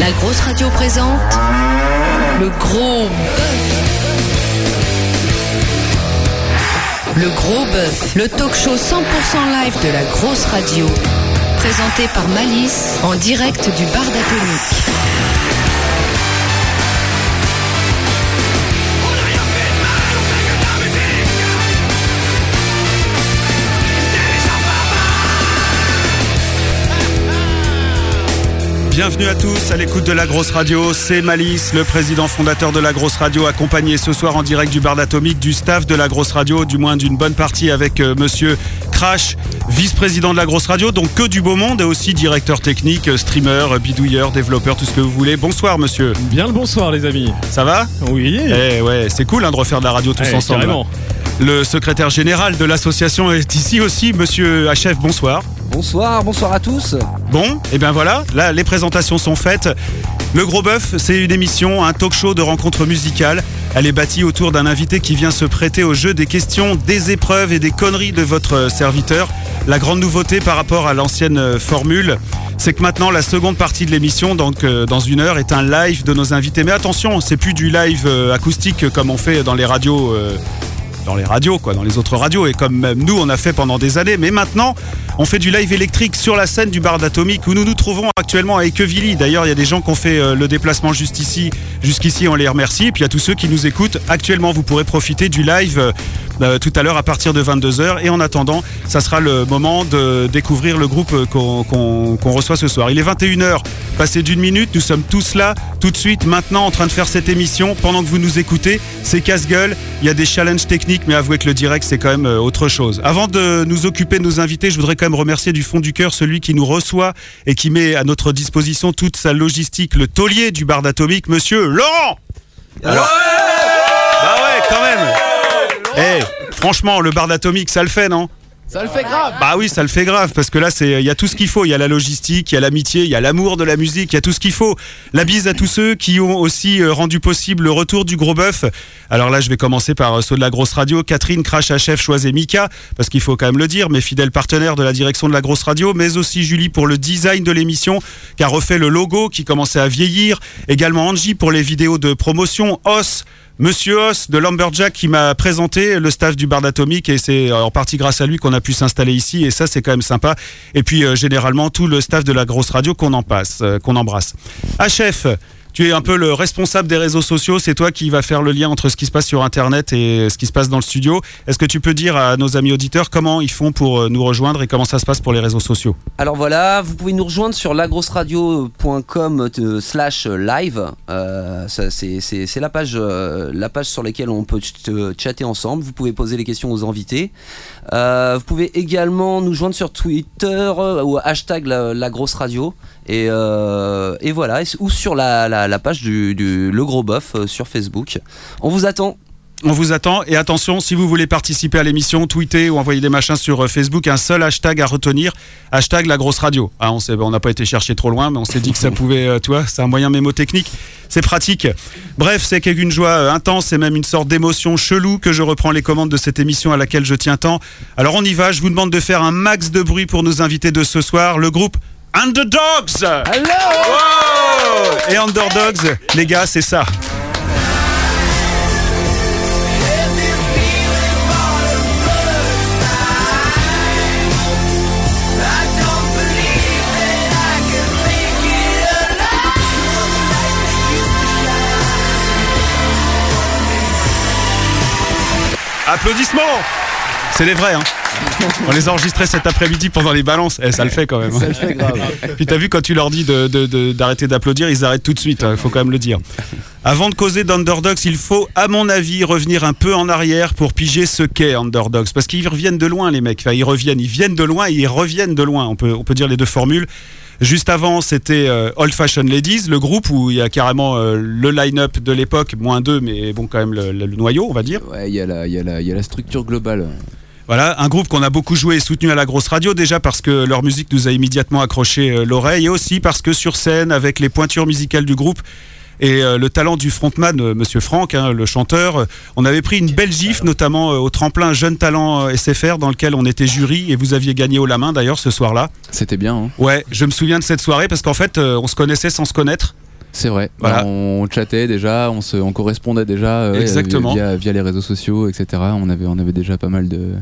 La grosse radio présente le gros bœuf. Le gros bœuf, le talk show 100% live de la grosse radio. Présenté par Malice en direct du bar d'Atomique. Bienvenue à tous à l'écoute de la grosse radio. C'est Malice, le président fondateur de la grosse radio, accompagné ce soir en direct du bar d'Atomique du staff de la grosse radio, du moins d'une bonne partie avec euh, monsieur Crash, vice-président de la grosse radio, donc que du beau monde et aussi directeur technique, euh, streamer, euh, bidouilleur, développeur, tout ce que vous voulez. Bonsoir monsieur. Bien le bonsoir les amis. Ça va? Oui. Eh ouais, c'est cool hein, de refaire de la radio tous Eh, ensemble. carrément. Le secrétaire général de l'association est ici aussi, monsieur HF, bonsoir. Bonsoir, bonsoir à tous. Bon, et bien voilà, là les présentations sont faites. Le Gros Bœuf, c'est une émission, un talk show de rencontres musicales. Elle est bâtie autour d'un invité qui vient se prêter au jeu des questions, des épreuves et des conneries de votre serviteur. La grande nouveauté par rapport à l'ancienne formule, c'est que maintenant la seconde partie de l'émission, donc euh, dans une heure, est un live de nos invités. Mais attention, c'est plus du live euh, acoustique comme on fait dans les radios. euh, dans les radios, quoi, dans les autres radios, et comme même nous on a fait pendant des années. Mais maintenant, on fait du live électrique sur la scène du bar d'Atomique où nous nous trouvons actuellement à Equevilly. D'ailleurs, il y a des gens qui ont fait euh, le déplacement juste ici, jusqu'ici, on les remercie. Puis il y a tous ceux qui nous écoutent actuellement. Vous pourrez profiter du live euh, tout à l'heure à partir de 22h. Et en attendant, ça sera le moment de découvrir le groupe euh, qu'on reçoit ce soir. Il est 21h, passé d'une minute. Nous sommes tous là, tout de suite, maintenant, en train de faire cette émission. Pendant que vous nous écoutez, c'est casse-gueule. Il y a des challenges techniques, mais avouez que le direct, c'est quand même euh, autre chose. Avant de nous occuper de nos invités, je voudrais quand même remercier du fond du cœur celui qui nous reçoit et qui met à notre disposition toute sa logistique, le taulier du bar d'Atomique, monsieur Laurent Alors, bah ouais, quand même Eh, franchement, le bar d'Atomique, ça le fait, non? Ça le fait grave. bah oui, ça le fait grave parce que là, c'est il y a tout ce qu'il faut. Il y a la logistique, il y a l'amitié, il y a l'amour de la musique, il y a tout ce qu'il faut. La bise à tous ceux qui ont aussi euh, rendu possible le retour du gros bœuf. Alors là, je vais commencer par euh, ceux de la grosse radio, Catherine, Crash HF, Choise et Mika, parce qu'il faut quand même le dire, mes fidèles partenaires de la direction de la grosse radio, mais aussi Julie pour le design de l'émission, qui a refait le logo qui commençait à vieillir. Également Angie pour les vidéos de promotion, Os. Monsieur Os de Lumberjack qui m'a présenté le staff du bar d'Atomique et c'est euh, en partie grâce à lui qu'on a pu s'installer ici et ça c'est quand même sympa. Et puis euh, généralement tout le staff de la grosse radio qu'on euh, qu'on embrasse. HF, tu es un peu le responsable des réseaux sociaux, c'est toi qui va faire le lien entre ce qui se passe sur internet et ce qui se passe dans le studio. Est-ce que tu peux dire à nos amis auditeurs comment ils font pour euh, nous rejoindre et comment ça se passe pour les réseaux sociaux? Alors voilà, vous pouvez nous rejoindre sur lagrosseradio.com slash live. C'est, la page, sur laquelle on peut euh, chatter ensemble. Vous pouvez poser les questions aux invités. Euh, vous pouvez également nous joindre sur Twitter ou hashtag la, radio. Et, euh, et voilà, ou sur la, la- la page du, du Le Gros Bof euh, sur Facebook. On vous attend. On vous attend et attention, si vous voulez participer à l'émission, tweeter ou envoyer des machins sur euh, Facebook, un seul hashtag à retenir, hashtag la grosse radio. Ah, on n'a pas été chercher trop loin, mais on s'est dit que ça pouvait, tu vois, c'est un moyen mémotechnique, c'est pratique. Bref, c'est qu'une joie intense et même une sorte d'émotion chelou que je reprends les commandes de cette émission à laquelle je tiens tant. Alors on y va, je vous demande de faire un max de bruit pour nos invités de ce soir, le groupe Underdogs. Wow et Underdogs, les gars, c'est ça. Applaudissements C'est les vrais, hein On les a enregistrés cet après-midi pendant les balances. Eh, ça le fait quand même. hein. le fait grave. Puis t'as vu quand tu leur dis d'arrêter d'applaudir, ils arrêtent tout de suite, il faut quand même le dire. Avant de causer d'Underdogs, il faut, à mon avis, revenir un peu en arrière pour piger ce qu'est Underdogs. Parce qu'ils reviennent de loin, les mecs. Enfin, ils reviennent, ils viennent de loin et ils reviennent de loin. On peut, on peut dire les deux formules. Juste avant, c'était euh, Old Fashion Ladies, le groupe où il y a carrément euh, le line-up de l'époque, moins deux, mais bon, quand même le- le- le noyau, on va dire. Ouais, il y, a la- il y, a la- il y a la structure globale. Voilà, un groupe qu'on a beaucoup joué et soutenu à la grosse radio, déjà parce que leur musique nous a immédiatement accroché euh, l'oreille, et aussi parce que sur scène, avec les pointures musicales du groupe et euh, le talent du frontman, euh, Monsieur Franck, hein, le chanteur, euh, on avait pris une belle gifle, notamment au tremplin Jeune Talent SFR, dans lequel on était jury, et vous aviez gagné haut la main d'ailleurs ce soir-là. C'était bien, hein Ouais, je me souviens de cette soirée parce qu'en fait, on se connaissait sans se connaître. C'est vrai. Voilà. Bah, on chattait déjà, on, se, on correspondait déjà euh, Exactement. Via, via les réseaux sociaux, etc. On avait, on avait déjà pas mal de.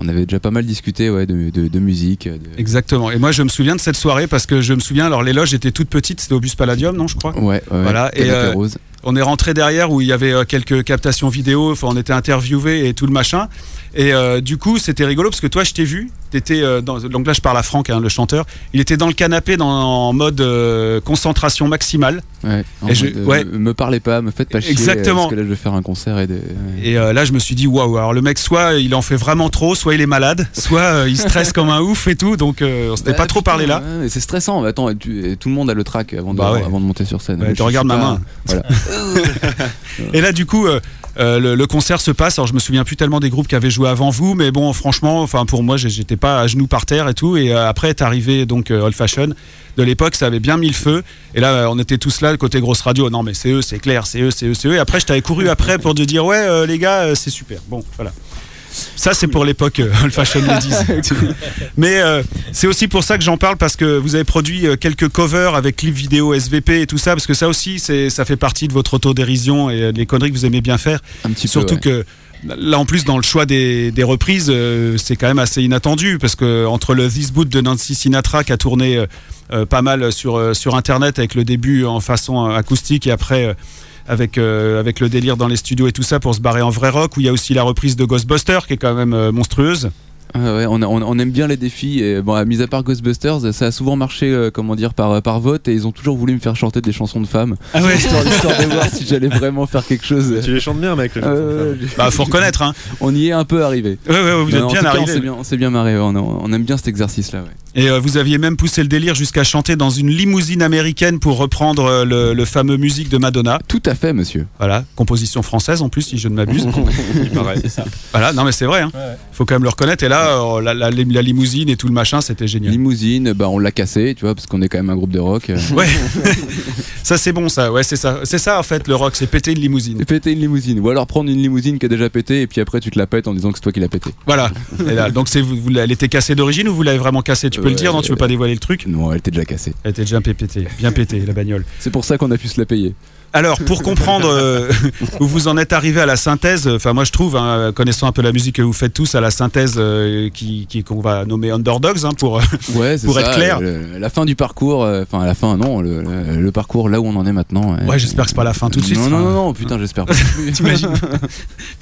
On avait déjà pas mal discuté ouais, de, de, de musique. de- Exactement. Et moi, je me souviens de cette soirée parce que je me souviens, alors les loges étaient toutes petites, c'était au Bus Palladium, non, je crois Ouais, ouais, Voilà, et, euh, rose. On est rentré derrière où il y avait euh, quelques captations vidéo, enfin, on était interviewé et tout le machin. Et euh, du coup, c'était rigolo parce que toi, je t'ai vu. T'étais euh, dans, donc là, je parle à Franck, hein, le chanteur. Il était dans le canapé dans, en mode euh, concentration maximale. Ouais, et je- euh, ouais. Me parlez pas, me faites pas chier. Exactement. Parce que là, je vais faire un concert et de. ouais. Et euh, là, je me suis dit, waouh, alors le mec, soit il en fait vraiment trop, soit il est malade, soit euh, il stresse comme un ouf et tout. Donc, on s'était Bah, pas trop parlé là. ouais, c'est stressant. mais Attends, tu- tout le monde a le track avant de, Bah ouais. avant de monter sur scène. Tu regardes ma main. Voilà. Et là, du coup, euh, le, concert se passe. Alors, je me souviens plus tellement des groupes qui avaient joué avant vous, mais bon, franchement, enfin, pour moi, j'étais pas à genoux par terre et tout. Et euh, après est arrivé donc euh, Old Fashion de l'époque, ça avait bien mis le feu. Et là, on était tous là, côté grosse radio. Non, mais c'est eux, c'est clair, c'est eux, c'est eux, c'est eux. Et après, je t'avais couru après pour te dire, ouais, les gars, c'est super. Bon, voilà. Ça, c'est pour l'époque euh, Old Fashion Ladies. Mais euh, c'est aussi pour ça que j'en parle parce que vous avez produit euh, quelques covers avec clips vidéo SVP et tout ça, parce que ça aussi, ça fait partie de votre autodérision et des conneries que vous aimez bien faire. Un petit Surtout peu. ouais. que là, en plus, dans le choix des, des reprises, euh, c'est quand même assez inattendu parce que entre le This Boot de Nancy Sinatra qui a tourné euh, pas mal sur, euh, sur Internet avec le début en façon acoustique et après. Avec, euh, avec le délire dans les studios et tout ça pour se barrer en vrai rock, où il y a aussi la reprise de Ghostbusters qui est quand même euh, monstrueuse. Ah ouais, on, a- on- on aime bien les défis. Et bon, à mis à part Ghostbusters, ça a souvent marché, euh, comment dire, par, par vote. Et ils ont toujours voulu me faire chanter des chansons de femmes. Ah ouais histoire, histoire de voir si j'allais vraiment faire quelque chose. Tu les chantes bien, mec. les Euh, de Bah, faut reconnaître, hein. on y est un peu arrivé. Ouais, ouais, vous Non, êtes en bien cas, on arrivé. s'est bien, on s'est bien marré. On, on aime bien cet exercice-là. Et euh, vous aviez même poussé le délire jusqu'à chanter dans une limousine américaine pour reprendre euh, le, le fameux musique de Madonna. Tout à fait, monsieur. Voilà, composition française en plus, si je ne m'abuse. femmes. Il paraît. voilà, non mais c'est vrai, hein. faut quand même le reconnaître. Et là, euh, la, la- la limousine et tout le machin, c'était génial. Limousine, bah, on l'a cassé, tu vois, parce qu'on est quand même un groupe de rock. euh. Ouais, ça c'est bon, ça. Ouais, c'est ça. C'est ça en fait, le rock, c'est péter une limousine. Et péter une limousine. Ou alors prendre une limousine qui a déjà pété et puis après tu te la pètes en disant que c'est toi qui l'as pété. Voilà. Et là, donc c'est vous, vous- elle était cassée d'origine ou vous l'avez vraiment cassée? Tu peux le dire, non Tu veux pas dévoiler le truc Non, elle était déjà cassée. Elle était déjà pétée, bien pétée la bagnole. C'est pour ça qu'on a pu se la payer. Alors, pour comprendre euh, où vous en êtes arrivé à la synthèse, enfin moi je trouve, hein, connaissant un peu la musique que vous faites tous, à la synthèse euh, qui qu'on va nommer Underdogs hein, pour. Ouais, Pour ça, être clair. le- la fin du parcours, euh, enfin la fin, non, le, le- le parcours là où on en est maintenant. Ouais, j'espère que c'est pas la fin tout de suite. Non, non, non, non, putain, j'espère pas. T'imagines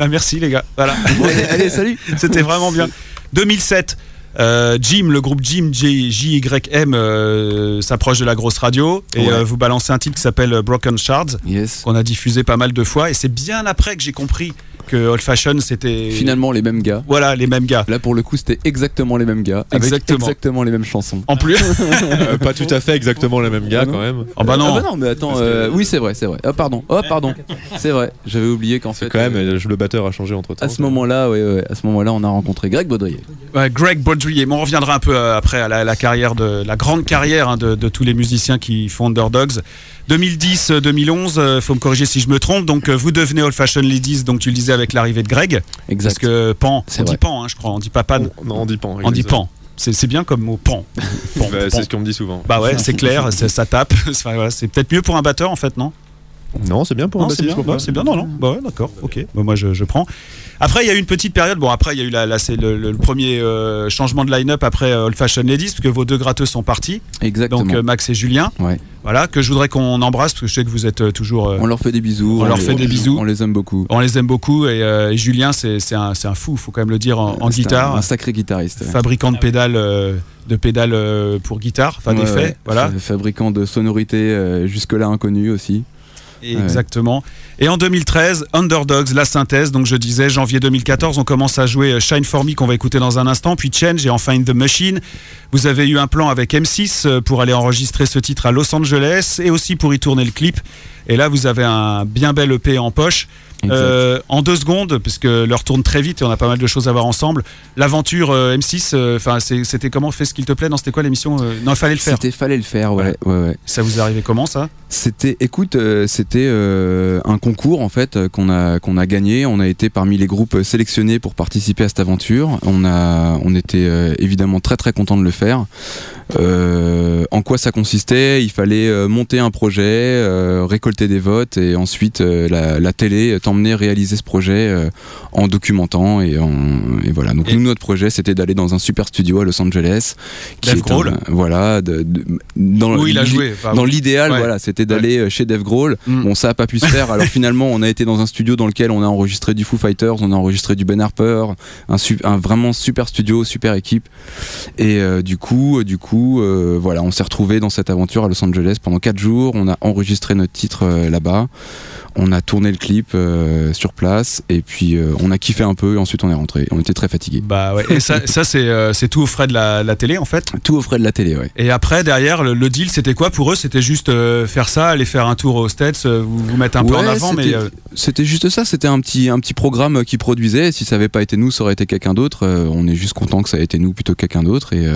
Bah, Merci les gars. Voilà. Bon, allez, allez, salut. C'était vraiment bien. 2007. Euh, Jim, le groupe Jim J- JYM euh, s'approche de la grosse radio et Ouais. euh, vous balancez un titre qui s'appelle Broken Shards Yes. qu'on a diffusé pas mal de fois et c'est bien après que j'ai compris que Old Fashion c'était Finalement, les mêmes gars. voilà les mêmes gars. Là, pour le coup, c'était exactement les mêmes gars. Avec Exactement. exactement les mêmes chansons. En plus, Euh, pas tout à fait exactement les mêmes gars, non. quand même. oh bah non, Ah bah non, mais attends, euh, oui, c'est vrai, c'est vrai. Oh, pardon, oh, pardon. C'est vrai, j'avais oublié qu'en fait. Quand même, euh, le batteur a changé entre temps. à ce moment-là, ouais, ouais, à ce moment-là, on a rencontré Greg Baudrier. Ouais, Greg Baudrier. Mais on reviendra un peu après à la, la carrière de la grande carrière hein, de, de tous les musiciens qui font Underdogs. 2010-2011, euh, faut me corriger si je me trompe. Donc euh, vous devenez Old Fashion Ladies, donc tu le disais avec l'arrivée de Greg, Exact. parce que Pan, C'est on dit. Pan, hein, je crois, on dit pas Pan, On, non, on dit pas. on dit Pan. C'est bien comme mot Pan. Pan, Bah, Pan. c'est ce qu'on me dit souvent. Bah ouais, c'est clair, ça tape. Enfin, voilà, c'est peut-être mieux pour un batteur en fait, non? Non, c'est bien pour un Non, c'est bien, ouais, bien, non, non. Bah ouais, d'accord, ok. Bah, moi, je, je prends. Après, il y a eu une petite période. Bon, après, il y a eu la, c'est le, le- le premier euh, changement de line-up après Old Fashion Ladies, parce que vos deux gratteux sont partis. Exactement. Donc, euh, Max et Julien. Ouais. Voilà, que je voudrais qu'on embrasse, parce que je sais que vous êtes euh, toujours. on leur fait des bisous. on leur les- fait des bisous. On les aime beaucoup. on les aime beaucoup. Et, et Julien, c'est un, un fou, faut quand même le dire, en, en C'est un- guitare. Un, sacré guitariste. ouais. Fabricant de pédales, de pédales pour guitare, enfin Ouais, d'effets. ouais. Voilà. Fa- Fabricant de sonorités euh, jusque-là inconnues aussi. Exactement. Et en 2013, Underdogs, la synthèse. Donc je disais, janvier 2014, on commence à jouer euh, Shine For Me qu'on va écouter dans un instant, puis Change et enfin In The Machine. Vous avez eu un plan avec M6 euh, pour aller enregistrer ce titre à Los Angeles et aussi pour y tourner le clip. Et là, vous avez un bien bel EP en poche. Euh, en deux secondes, puisque l'heure tourne très vite et on a pas mal de choses à voir ensemble. L'aventure euh, M6, euh, enfin c'était comment Fais ce qu'il te plaît Non, c'était quoi l'émission Non, il fallait le faire. C'était fallait le faire, ouais, ouais, ouais. Ça vous est arrivé comment ça? C'était, écoute, c'était un concours en fait qu'on a qu'on a gagné. On a été parmi les groupes sélectionnés pour participer à cette aventure. On a, on était évidemment très très content de le faire. Euh, en quoi ça consistait? Il fallait euh, monter un projet, euh, récolter des votes et ensuite la, la télé t'emmenait réaliser ce projet en documentant et, en, et voilà. Donc Et- nous notre projet c'était d'aller dans un super studio à Los Angeles. Dave est un- Grohl voilà. de- de- dans Où il a joué. enfin, Dans l'idéal, Ouais. voilà, c'était d'aller chez Dave Grohl. Mm. Bon, ça a pas pu se faire. Alors finalement, on a été dans un studio dans lequel on a enregistré du Foo Fighters, on a enregistré du Ben Harper, un, vraiment super studio, super équipe. Et euh, du coup, du coup, euh, voilà, on s'est retrouvé dans cette aventure à Los Angeles pendant 4 jours. On a enregistré notre titre euh, là-bas. On a tourné le clip euh, sur place et puis on a kiffé un peu et ensuite on est rentré. On était très fatigués. Bah ouais. Et ça, ça c'est tout aux frais de la, la télé en fait? Tout au frais de la télé, ouais. Et après derrière le, le deal c'était quoi? Pour eux C'était juste faire ça, aller faire un tour aux States, vous vous mettre un peu en avant, mais c'était- juste ça, c'était un petit, un petit programme qui produisait. Si ça avait pas été nous, ça aurait été quelqu'un d'autre. On est juste content que ça ait été nous plutôt que quelqu'un d'autre. Et,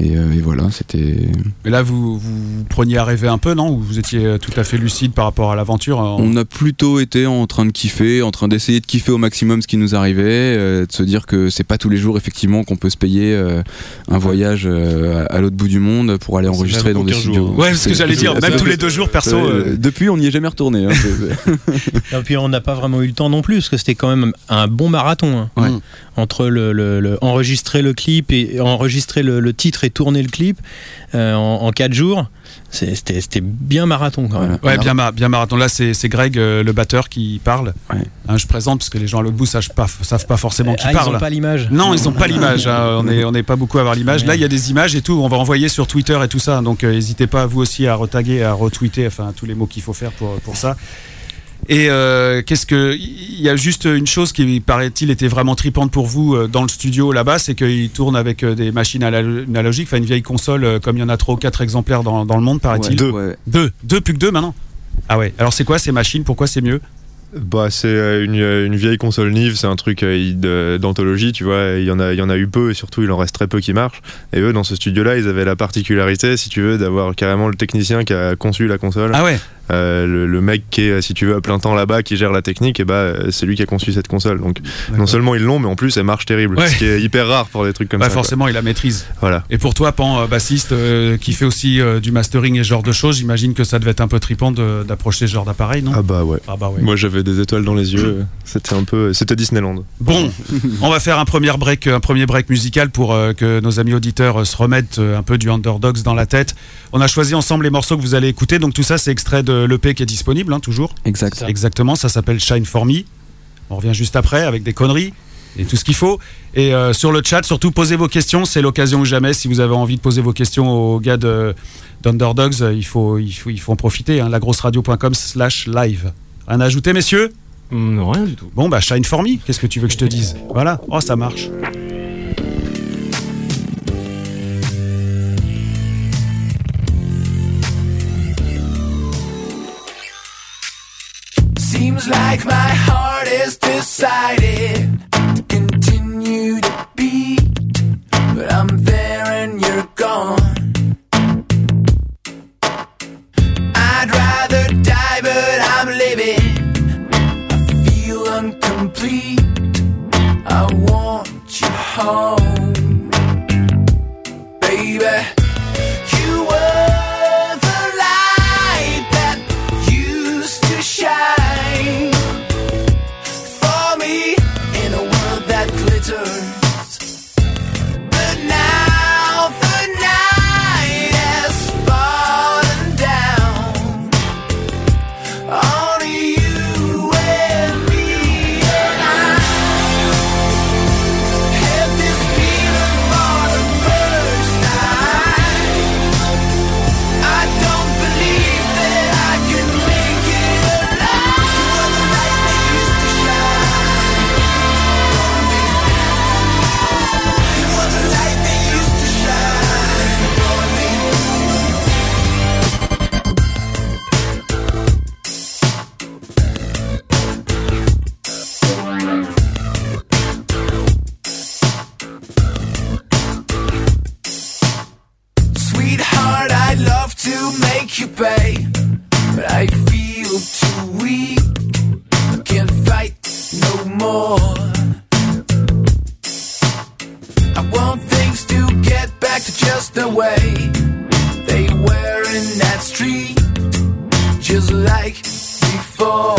et, euh, et voilà, c'était. mais là vous, vous preniez à rêver un peu, non? Ou vous étiez euh, tout à fait lucide par rapport à l'aventure en- On a plutôt été en train de kiffer, en train d'essayer de kiffer au maximum ce qui nous arrivait, euh, de se dire que c'est pas tous les jours effectivement qu'on peut se payer euh, un voyage euh, à, à l'autre bout du monde pour aller enregistrer dans des studios. jour. Ouais, parce que j'allais dire, même tous les deux jours perso. Euh, euh, Depuis, on n'y est jamais retourné. hein. Et puis on n'a pas vraiment eu le temps non plus, parce que c'était quand même un bon marathon. hein. Ouais. Entre le, le- le- enregistrer le clip et enregistrer le, le titre et tourner le clip euh, en, en quatre jours, c'était bien marathon quand même. Ouais, bien, bien marathon. Là, c'est c'est Greg, euh, le batteur, qui parle. Ouais. Hein, je présente parce que les gens à l'autre bout savent pas, savent pas forcément qui Ah, ils parle. ont pas l'image. Non, ils n'ont pas l'image. hein. On n'est on est pas beaucoup à avoir l'image. Là, il y a des images et tout. On va envoyer sur Twitter et tout ça. Donc, euh, n'hésitez pas, vous aussi, à retaguer, à retweeter, enfin, tous les mots qu'il faut faire pour, pour ça. Et euh, qu'est-ce que. Il y a juste une chose qui, paraît-il, était vraiment tripante pour vous euh, dans le studio là-bas c'est qu'il tourne avec euh, des machines analo- analogiques, enfin, une vieille console, comme il y en a trois ou quatre exemplaires dans, dans le monde, paraît-il. Deux. Ouais. Deux. Deux, plus que deux maintenant. Ah ouais. Alors, c'est quoi ces machines? Pourquoi c'est mieux? Bah, c'est euh, une, euh, une vieille console Nive, c'est un truc euh, d'anthologie, tu vois. Il y, en a, il y en a eu peu et surtout il en reste très peu qui marchent. Et eux, dans ce studio-là, ils avaient la particularité, si tu veux, d'avoir carrément le technicien qui a conçu la console. Ah ouais. Euh, le, le mec qui est, si tu veux, à plein temps là-bas, qui gère la technique, et bah, c'est lui qui a conçu cette console. Donc, non seulement ils l'ont, mais en plus, elle marche terrible. Ouais. Ce qui est hyper rare pour des trucs comme Ouais, ça. quoi. forcément, il la maîtrise. Voilà. Et pour toi, Pan, bassiste, euh, qui fait aussi euh, du mastering et ce genre de choses, j'imagine que ça devait être un peu trippant de- d'approcher ce genre d'appareil, non? Ah bah ouais. Ah bah ouais. Moi, j'avais des étoiles dans les yeux. C'était un peu. C'était Disneyland. Bon, on va faire un premier break, un premier break musical pour euh, que nos amis auditeurs euh, se remettent euh, un peu du Underdogs dans la tête. On a choisi ensemble les morceaux que vous allez écouter, donc tout ça c'est extrait de l'EP qui est disponible, hein, toujours. Exact. Exactement, ça s'appelle Shine For Me. On revient juste après avec des conneries et tout ce qu'il faut. Et euh, sur le chat, surtout posez vos questions, c'est l'occasion ou jamais. Si vous avez envie de poser vos questions aux gars de- d'Underdogs, il faut, il, faut, il faut en profiter. Hein, lagrosseradio.com slash live. Rien à ajouter, messieurs Non, rien du tout. Bon, bah Shine For Me, qu'est-ce que tu veux que je te dise Voilà, oh ça marche. Seems like my heart is decided to continue to beat, but I'm there and you're gone. I'd rather die, but I'm living. I. Want you home, baby. more. I want things to get back to just the way they were in that street, just like before.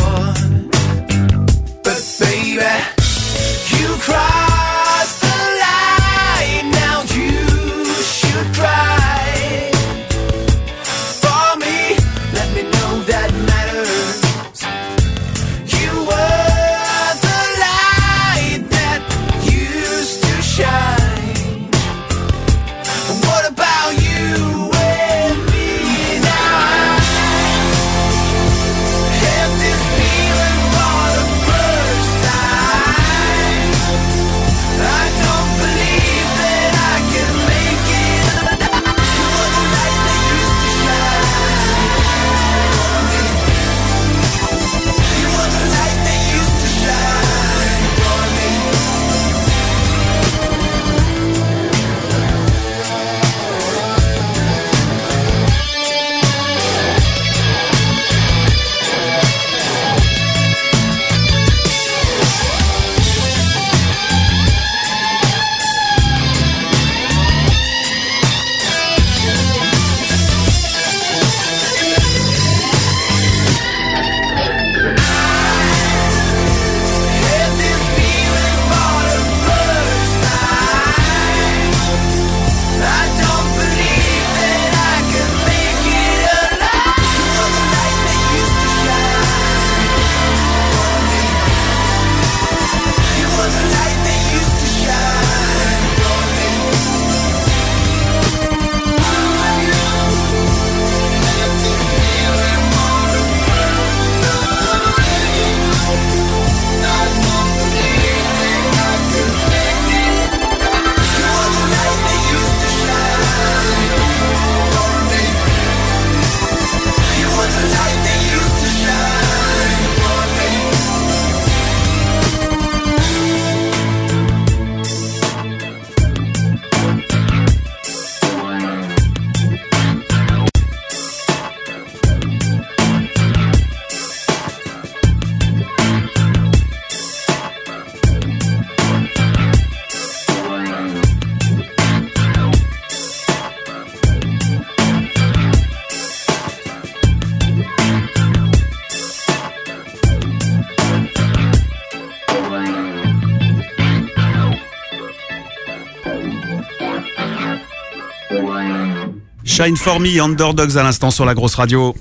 Shine for me, Underdogs à l'instant sur la grosse radio.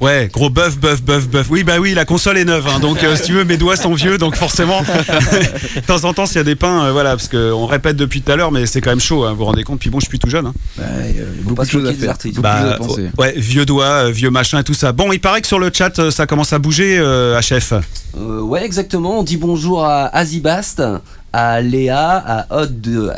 Ouais, gros bœuf, bœuf, bœuf, bœuf. Oui, bah oui, la console est neuve, hein, donc euh, si tu veux, mes doigts sont vieux, donc forcément, de temps en temps, s'il y a des pains, euh, voilà, parce qu'on répète depuis tout à l'heure, mais c'est quand même chaud, hein, vous vous rendez compte. Puis bon, je suis tout jeune. Hein. beaucoup pas de choses à faire. choses à Bah, ouais, vieux doigts, euh, vieux machin et tout ça. Bon, il paraît que sur le chat, ça commence à bouger, HF. Ouais, exactement. On dit bonjour à Azibast, à Léa, à Od, euh,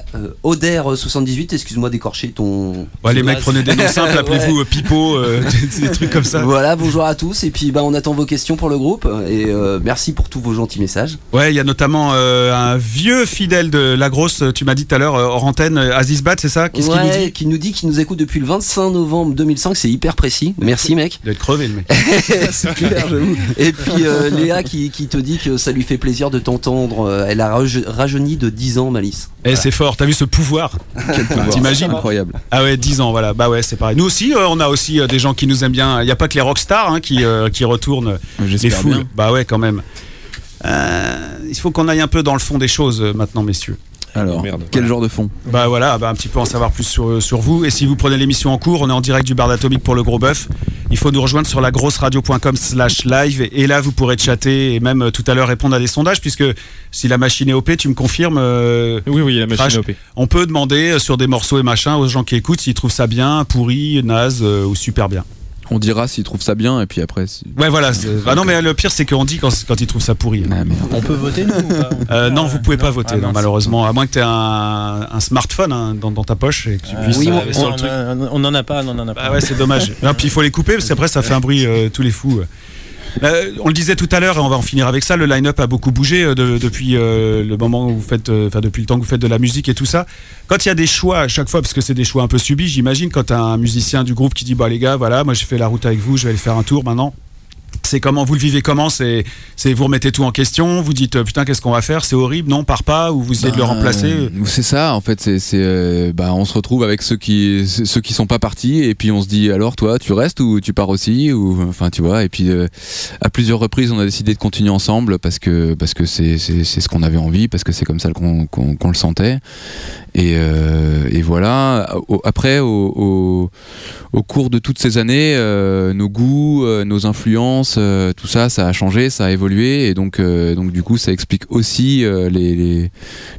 Oder78. Excuse-moi d'écorcher ton. Ouais, les mecs, prenez des noms simples, Ouais. appelez-vous euh, Pipo, euh, des, trucs comme ça. Voilà, bonjour à tous. Et puis, bah, on attend vos questions pour le groupe. Et euh, merci pour tous vos gentils messages. Ouais, il y a notamment euh, un vieux fidèle de la grosse, tu m'as dit tout à l'heure, hors antenne, Aziz Bat, c'est ça? Qu'est-ce qu'il nous Ouais, dit? qui nous dit qu'il nous écoute depuis le 25 novembre 2005. C'est hyper précis. Merci, mec. Il doit être crevé, le mec. C'est clair, j'avoue. Et puis euh, Léa qui, qui te dit que ça lui fait plaisir de t'entendre. Elle a raj- rajeuni de 10 ans, Malice. Eh, c'est fort, t'as vu ce pouvoir T'imagines Incroyable. Ah ouais, 10 ans, voilà. Bah ouais, c'est pareil. Nous aussi, euh, on a aussi euh, des gens qui nous aiment bien. Il n'y a pas que les rockstars hein, qui, euh, qui retournent les foules. bien. Bah ouais, quand même. Euh, il faut qu'on aille un peu dans le fond des choses euh, maintenant, messieurs. Alors, Merde. quel genre de fond Bah voilà, bah un petit peu en savoir plus sur, sur vous. Et si vous prenez l'émission en cours, on est en direct du bar d'Atomique pour le gros bœuf. Il faut nous rejoindre sur lagrosseradio.com slash live. Et là, vous pourrez chatter et même euh, tout à l'heure répondre à des sondages, puisque si la machine est OP, tu me confirmes, euh, Oui, oui, la machine Crash. est OP. on peut demander euh, sur des morceaux et machin aux gens qui écoutent s'ils trouvent ça bien, pourri, naze euh, ou super bien. On dira s'ils trouvent ça bien et puis après. si- Ouais, voilà. Ah non, mais le pire, c'est qu'on dit quand, quand ils trouvent ça pourri. Ah. On peut voter nous ou pas Euh, non, vous pouvez pas voter, Ah, non, malheureusement, à moins que tu aies un, un smartphone hein, dans, dans ta poche et que tu Euh, puisses oui, euh, on, sur on le truc. en a- on en a pas, on en a pas. Bah ouais, c'est dommage. Puis il faut les couper parce qu'après ça fait un bruit euh, tous les fous. Euh, on le disait tout à l'heure et on va en finir avec ça. Le line-up a beaucoup bougé euh, de- depuis euh, le moment où vous faites, depuis le temps que vous faites de la musique et tout ça. Quand il y a des choix à chaque fois, parce que c'est des choix un peu subis, j'imagine. Quand un musicien du groupe qui dit bah les gars, voilà, moi j'ai fait la route avec vous, je vais aller faire un tour maintenant. C'est comment vous le vivez comment? C'est vous remettez tout en question, vous dites euh, putain qu'est-ce qu'on va faire? C'est horrible, non, part pas ou vous essayez de le Ben, remplacer? C'est ça, en fait, c'est, euh, bah, on se retrouve avec ceux qui, ceux qui sont pas partis, et puis on se dit alors toi, tu restes ou tu pars aussi, ou enfin tu vois. Et puis euh, à plusieurs reprises, on a décidé de continuer ensemble parce que parce que c'est, ce qu'on avait envie, parce que c'est comme ça qu'on, le sentait. Et, euh, et voilà. Au- après, au, au, au cours de toutes ces années, nos goûts, nos influences, euh, tout ça, ça a changé, ça a évolué, et donc euh, donc du coup, ça explique aussi euh, les, les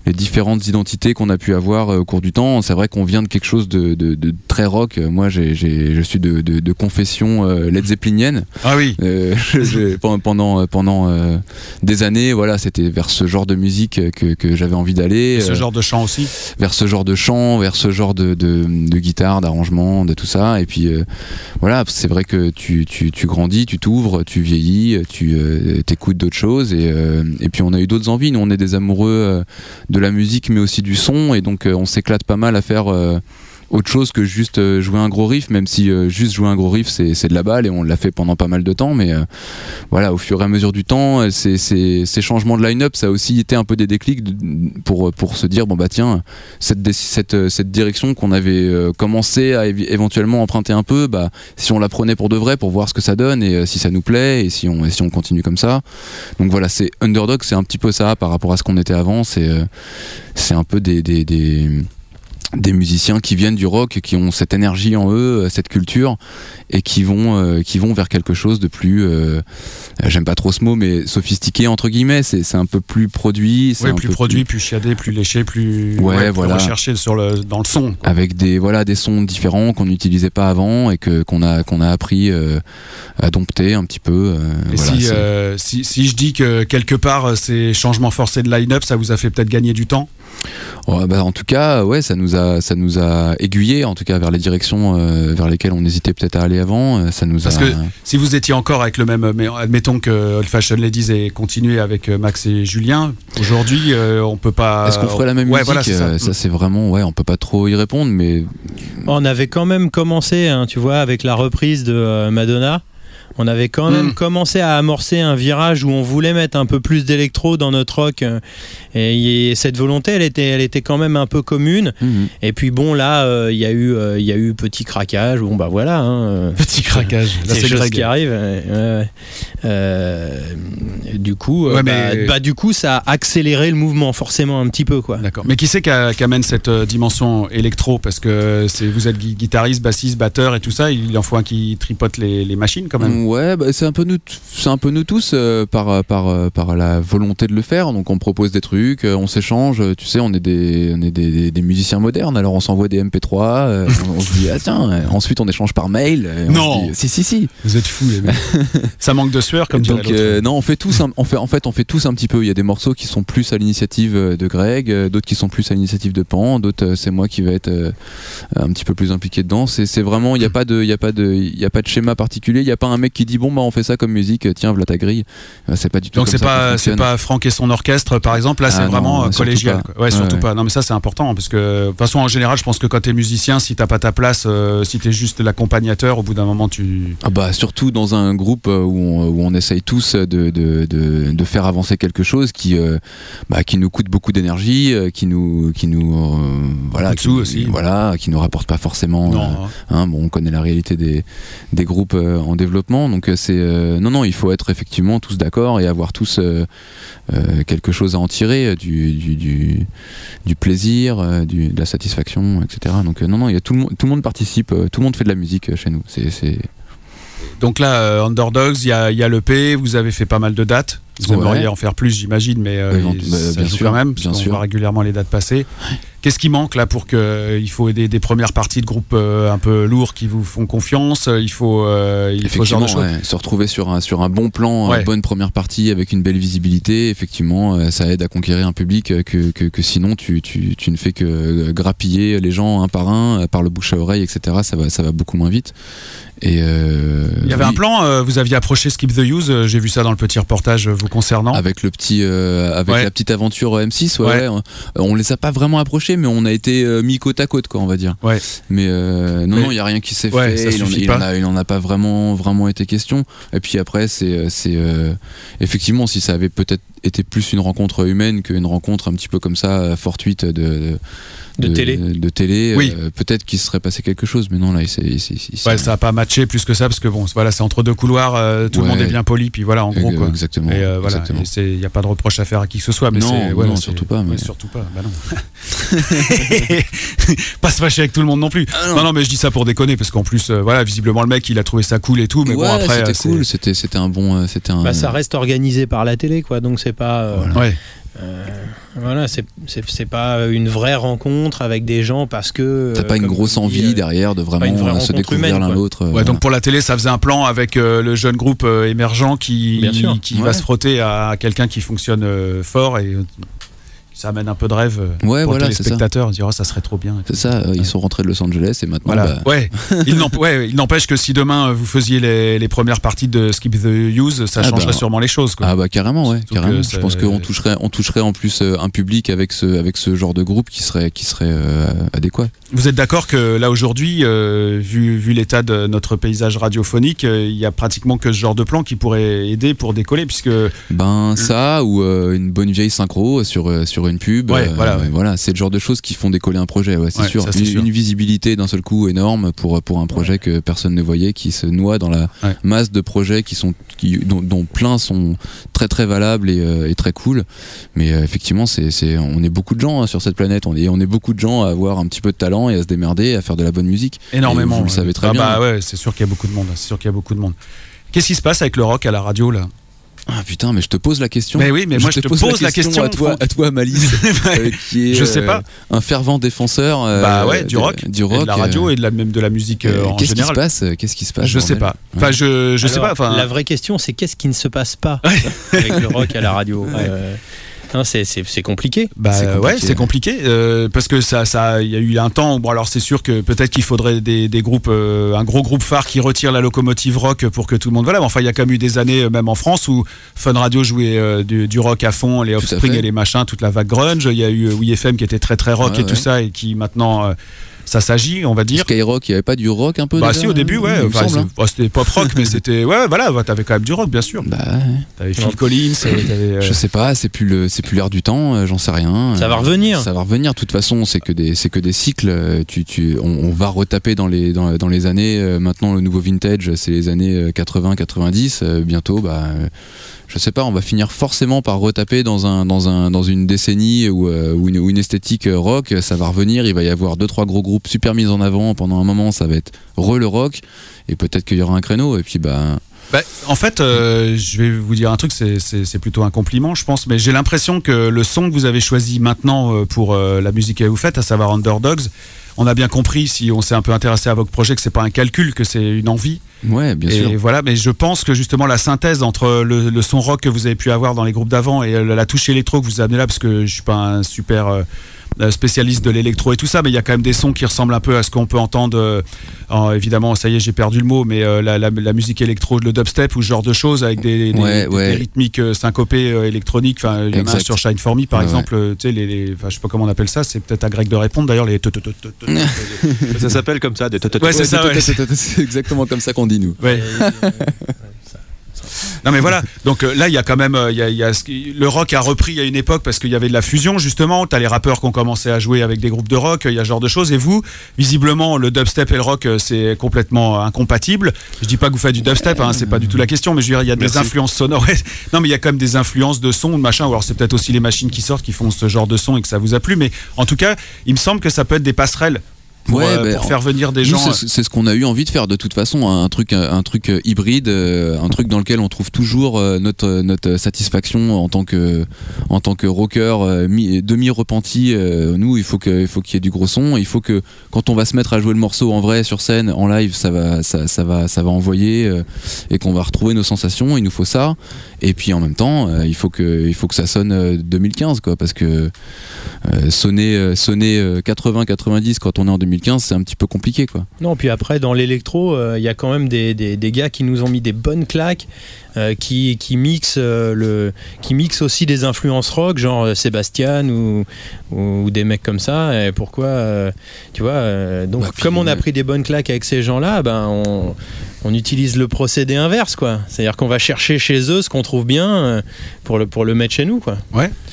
les différentes identités qu'on a pu avoir au cours du temps. C'est vrai qu'on vient de quelque chose de, de, de très rock. Moi, j'ai, j'ai, je suis de, de, confession Led Zeppelinienne. Ah oui. Pendant pendant, des années, voilà, c'était vers ce genre de musique que, que j'avais envie d'aller. Ce genre de chant aussi. vers ce genre de chant, vers ce genre de, guitare, d'arrangement, de tout ça. Et puis voilà, c'est vrai que tu, tu, tu grandis, tu t'ouvres, tu vieillis, tu euh, t'écoutes d'autres choses. Et, euh, et puis on a eu d'autres envies. Nous, on est des amoureux euh, de la musique, mais aussi du son. Et donc euh, on s'éclate pas mal à faire. Autre chose que juste euh, jouer un gros riff, même si euh, juste jouer un gros riff c'est de la balle et on l'a fait pendant pas mal de temps, mais euh, voilà, au fur et à mesure du temps, ces, ces, changements de line-up, ça a aussi été un peu des déclics pour, pour se dire, bon bah tiens, cette, cette, cette direction qu'on avait commencé à éventuellement emprunter un peu, bah, si on la prenait pour de vrai, pour voir ce que ça donne et si ça nous plaît et si on, si on continue comme ça. Donc voilà, c'est Underdog, c'est un petit peu ça par rapport à ce qu'on était avant, c'est un peu des, des des musiciens qui viennent du rock, qui ont cette énergie en eux, euh, cette culture, et qui vont, euh, qui vont vers quelque chose de plus, euh, j'aime pas trop ce mot, mais sophistiqué entre guillemets. C'est un peu plus produit, Oui, plus produit, plus chiadé, plus léché, plus, Ouais, plus voilà. recherché sur le, dans le son. quoi. avec des voilà des sons différents qu'on n'utilisait pas avant et que qu'on a qu'on a appris euh, à dompter un petit peu. Et voilà, si, si, si je dis que quelque part ces changements forcés de line-up, ça vous a fait peut-être gagner du temps? Ouais, bah, en tout cas, ouais, ça nous a, ça nous a aiguillé, en tout cas vers les directions euh, vers lesquelles on hésitait peut-être à aller avant. euh, Ça nous Parce a. que si vous étiez encore avec le même, mais admettons que Old Fashion Ladies ait continué avec euh, Max et Julien, aujourd'hui euh, on peut pas. Est-ce qu'on ferait la même ouais, musique voilà, ça. Euh, Ça, c'est vraiment, ouais, on peut pas trop y répondre, mais On avait quand même commencé, hein, tu vois, avec la reprise de euh, Madonna. On avait quand même Mm. commencé à amorcer un virage où on voulait mettre un peu plus d'électro dans notre rock. Et, et cette volonté, elle était, elle était quand même un peu commune. Mhm. Et puis bon, là, euh, il y a eu, euh, il y a eu petit craquage. Bon bah voilà. hein, euh, Petit craquage. Là, c'est choses qui arrivent. ouais, ouais, ouais. Euh, du coup, Ouais, bah, mais- bah, du coup, ça a accéléré le mouvement forcément un petit peu quoi. D'accord. Mais qui c'est qui, amène cette dimension électro? Parce que vous êtes gui- guitariste, bassiste, batteur et tout ça. Il en faut un qui tripote les, les machines quand même. Ouais, bah, c'est un peu nous, c'est un peu nous tous euh, par par par la volonté de le faire. Donc on propose des trucs, euh, on s'échange. Tu sais, on est des on est des, des- des musiciens modernes. Alors on s'envoie des MP3. euh, on, on se dit ah tiens. euh, Ensuite on échange par mail. et on Non. se dit, si si si. Vous êtes fous les mecs. ça manque de sueur comme Donc euh, non, on fait tous, un- on fait en fait, on fait tous un petit peu. Il y a des morceaux qui sont plus à l'initiative de Greg, d'autres qui sont plus à l'initiative de Pan, d'autres c'est moi qui vais être un petit peu plus impliqué dedans. C'est c'est vraiment, il y a pas de, il y a pas de, il y a pas de schéma particulier. Il y a pas un mec qui dit bon bah on fait ça comme musique. Tiens, voilà ta grille. C'est pas du tout. Donc c'est pas c'est pas Franck et son orchestre par exemple là Ah c'est non, vraiment euh, collégial quoi. ouais surtout Ouais. pas non mais ça c'est important parce que de toute façon en général je pense que quand t'es musicien si t'as pas ta place euh, si t'es juste l'accompagnateur au bout d'un moment tu Ah bah surtout dans un groupe euh, où on, où on essaye tous de, de, de, de faire avancer quelque chose qui euh, bah, qui nous coûte beaucoup d'énergie, euh, qui nous qui nous euh, voilà qui, aussi. voilà qui nous rapporte pas forcément. non euh, hein. hein, bon, on connaît la réalité des des groupes euh, en développement, donc euh, c'est euh, non non il faut être effectivement tous d'accord et avoir tous euh, euh, quelque chose à en tirer euh, du du, du, du plaisir, euh, du, de la satisfaction, etc. Donc euh, non non il y a tout le monde tout le monde participe, tout le monde fait de la musique chez nous. C'est donc là Underdogs il y a y a le P vous avez fait pas mal de dates vous Ouais. aimeriez en faire plus j'imagine mais euh, bah, ça bien joue sûr, quand même parce bien qu'on sûr. voit régulièrement les dates passer qu'est-ce qui manque là pour que euh, il faut des, des premières parties de groupes euh, un peu lourds qui vous font confiance euh, il faut euh, il faut Effectivement, choses ouais, se retrouver sur un, sur un bon plan, Ouais. une bonne première partie avec une belle visibilité, effectivement, ça aide à conquérir un public que, que, que sinon tu, tu, tu ne fais que grappiller les gens un par un, par le bouche à oreille, etc. Ça va, ça va beaucoup moins vite. Et euh, il y avait oui, un plan vous aviez approché Skip the Use j'ai vu ça dans le petit reportage vous concernant Avec le petit, euh, avec Ouais. la petite aventure euh, M6, ouais, Ouais. ouais, on, on les a pas vraiment approchés. Mais on a été euh, mis côte à côte, quoi, on va dire. Ouais. Mais euh, non, Mais- non, il y a rien qui s'est Ouais, fait. Il en, il en a, il en a pas vraiment, vraiment été question. Et puis après, c'est, euh, c'est euh, effectivement, si ça avait peut-être été plus une rencontre humaine qu'une rencontre un petit peu comme ça fortuite de De télé. de télé, Oui. euh, peut-être qu'il se serait passé quelque chose. Mais non, là, s'est- Ouais, ça a pas matché plus que ça parce que bon, voilà, c'est entre deux couloirs, euh, tout le monde est bien poli, puis voilà, en gros Euh, quoi. Exactement. Et euh, voilà, exactement. il n'y a pas de reproche à faire à qui que ce soit, mais Non, c'est non, ouais, non, c'est- surtout pas, mais- ouais, surtout pas, bah non. pas se fâcher avec tout le monde non plus. Ah, non. non, mais je dis ça pour déconner parce qu'en plus, euh, voilà, visiblement le mec, il a trouvé ça cool et tout, mais ouais, bon après, c'était euh, c'est- cool, c'était, c'était un bon, euh, c'était un. Bah, ça reste organisé par la télé, quoi. Donc c'est pas. euh, Voilà. Ouais. Euh, voilà, c'est pas une vraie rencontre avec des gens parce que. T'as euh, pas une grosse dis, envie euh, derrière de vraiment euh, se découvrir l'un l'autre. Ouais, voilà. donc pour la télé, ça faisait un plan avec euh, le jeune groupe euh, émergent qui, qui va se frotter à quelqu'un qui fonctionne euh, fort et euh, ça amène un peu de rêve euh, Ouais, pour voilà, le c'est ça. oh, ça serait trop bien. C'est ça, euh, ils sont rentrés de Los Angeles et maintenant. Voilà. bah, Ouais. Il n'empêche que si demain euh, vous faisiez les, les premières parties de Skip the Use, ça Ah changerait bah. sûrement les choses. Quoi. Ah bah carrément ouais, carrément. Je pense qu'on toucherait, on toucherait en plus euh, un public avec ce, avec ce genre de groupe qui serait, qui serait euh, adéquat. Vous êtes d'accord que là aujourd'hui, euh, vu, vu l'état de notre paysage radiophonique, euh, il y a pratiquement que ce genre de plan qui pourrait aider pour décoller, puisque Ben ça ou euh, une bonne vieille synchro sur, euh, sur une pub. Ouais, voilà, ouais. voilà, c'est le genre de choses qui font décoller un projet. Ouais, c'est sûr. une, sûr. une visibilité d'un seul coup énorme pour, pour un projet que personne ne voyait, qui se noie dans la masse de projets qui sont, qui, dont, dont plein sont très très valables et, euh, et très cool. Mais euh, effectivement, c'est, c'est, on est beaucoup de gens hein, sur cette planète. On est, on est beaucoup de gens à avoir un petit peu de talent et à se démerder, à faire de la bonne musique. énormément. Et vous le savez très Ah bien. Bah ouais, c'est sûr qu'il y a beaucoup de monde. C'est sûr qu'il y a beaucoup de monde. Qu'est-ce qui se passe avec le rock à la radio là? Ah putain, mais je te pose la question. Mais oui, mais moi je te pose la question. à toi, à toi Malice, euh, qui est Je sais euh, pas. un fervent défenseur. euh, bah ouais, du rock, du et rock, de la radio et de la, même de la musique euh, euh, en Qu'est-ce qui se général. passe Qu'est-ce qui se passe Je sais pas. Enfin, je, je sais pas. Enfin, La vraie question, c'est qu'est-ce qui ne se passe pas avec le rock à la radio Euh, non, c'est- c'est c'est compliqué. Bah C'est compliqué, ouais, c'est compliqué euh, parce que ça, ça, il y a eu un temps. Bon alors c'est sûr que peut-être qu'il faudrait des, des groupes, euh, un gros groupe phare qui retire la locomotive rock pour que tout le monde voilà. Mais enfin il y a quand même eu des années, euh, même en France, où Fun Radio jouait euh, du, du rock à fond, les Offspring et les machins, toute la vague grunge. Il y a eu euh, Oui FM qui était très très rock Ouais, et tout ça et qui maintenant euh, ça s'agit, on va dire. Skyrock, il n'y avait pas du rock un peu Bah déjà si au début ouais, Enfin, semble, hein. oh, c'était pop rock mais c'était ouais voilà, ouais, t'avais quand même du rock bien sûr. Bah ouais. T'avais Phil Collins, euh, t'avais, euh, Je sais pas, c'est plus le, c'est plus l'air du temps, euh, j'en sais rien. Ça Euh, va revenir. Ça va revenir. De toute façon, c'est que des, c'est que des cycles. euh, Tu, tu, on, on va retaper dans les, dans, dans les années. euh, maintenant, le nouveau vintage, c'est les années 80-90. bientôt, bah, euh, je sais pas, on va finir forcément par retaper dans un, dans un, dans une décennie où, euh, une, une esthétique euh, rock, ça va revenir. Il va y avoir deux trois gros groupes super mis en avant pendant un moment. Ça va être re le rock. Et peut-être qu'il y aura un créneau. Et puis bah, Bah, en fait, euh, je vais vous dire un truc, c'est- plutôt un compliment, je pense, mais j'ai l'impression que le son que vous avez choisi maintenant euh, pour euh, la musique que vous faites, à savoir Underdogs, on a bien compris, si on s'est un peu intéressé à votre projet, que c'est pas un calcul, que c'est une envie. ouais, bien et sûr. voilà, mais je pense que justement la synthèse entre le, le son rock que vous avez pu avoir dans les groupes d'avant et euh, la touche électro que vous amenez là, parce que je suis pas un super euh, spécialiste de l'électro et tout ça, mais il y a quand même des sons qui ressemblent un peu à ce qu'on peut entendre. euh, en- évidemment, ça y est, j'ai perdu le mot, mais euh, la, la- la musique électro, le dubstep ou ce genre de choses avec des, des- Ouais, des- ouais. des rythmiques euh, syncopées euh, électroniques. Enfin, il y en a un Exact. sur Shine For Me par Ouais, exemple. euh, Tu sais, les, les- enfin, je sais pas comment on appelle ça. C'est peut-être à Greg de répondre. D'ailleurs, les. Ça s'appelle comme ça, des tototes. Ouais, c'est ça, ouais. C'est exactement comme ça qu'on dit nous. Non mais voilà, donc euh, là il y a quand même, euh, il y a, il y a ce qui- le rock a repris à une époque parce qu'il y avait de la fusion justement, t'as les rappeurs qui ont commencé à jouer avec des groupes de rock, il y a ce genre de choses, et vous, visiblement le dubstep et le rock euh, c'est complètement incompatible, je dis pas que vous faites du dubstep, hein, c'est pas du tout la question, mais je veux dire il y a des influences sonores, non mais il y a quand même des influences de son, de machin, ou alors c'est peut-être aussi les machines qui sortent qui font ce genre de son et que ça vous a plu, mais en tout cas il me semble que ça peut être des passerelles pour, Ouais, euh, pour faire venir des Nous, gens... c'est c'est ce qu'on a eu envie de faire de toute façon, un truc, un truc euh, hybride, euh, un truc dans lequel on trouve toujours euh, notre notre satisfaction en tant que en tant que rocker euh, mi- demi repenti. euh, Nous, il faut que il faut qu'il y ait du gros son. Il faut que quand on va se mettre à jouer le morceau en vrai sur scène, en live, ça va ça, ça va ça va envoyer euh, et qu'on va retrouver nos sensations. Il nous faut ça. Et puis en même temps, euh, il faut que ça sonne euh, 2015 quoi, parce que euh, sonner euh, sonner 80 90 quand on est en 2015 2015, c'est un petit peu compliqué, quoi. Non, puis après, dans l'électro, euh, il y a quand même des gars qui nous ont mis des bonnes claques, euh, qui, qui, mixent, euh, le, qui mixent aussi des influences rock, genre euh, Sébastien ou, ou des mecs comme ça. Et pourquoi euh, Tu vois, euh, donc Bah, comme on a ouais. pris des bonnes claques avec ces gens-là, ben, on, on utilise le procédé inverse, quoi. C'est-à-dire qu'on va chercher chez eux ce qu'on trouve bien pour, le, pour le mettre chez nous, quoi.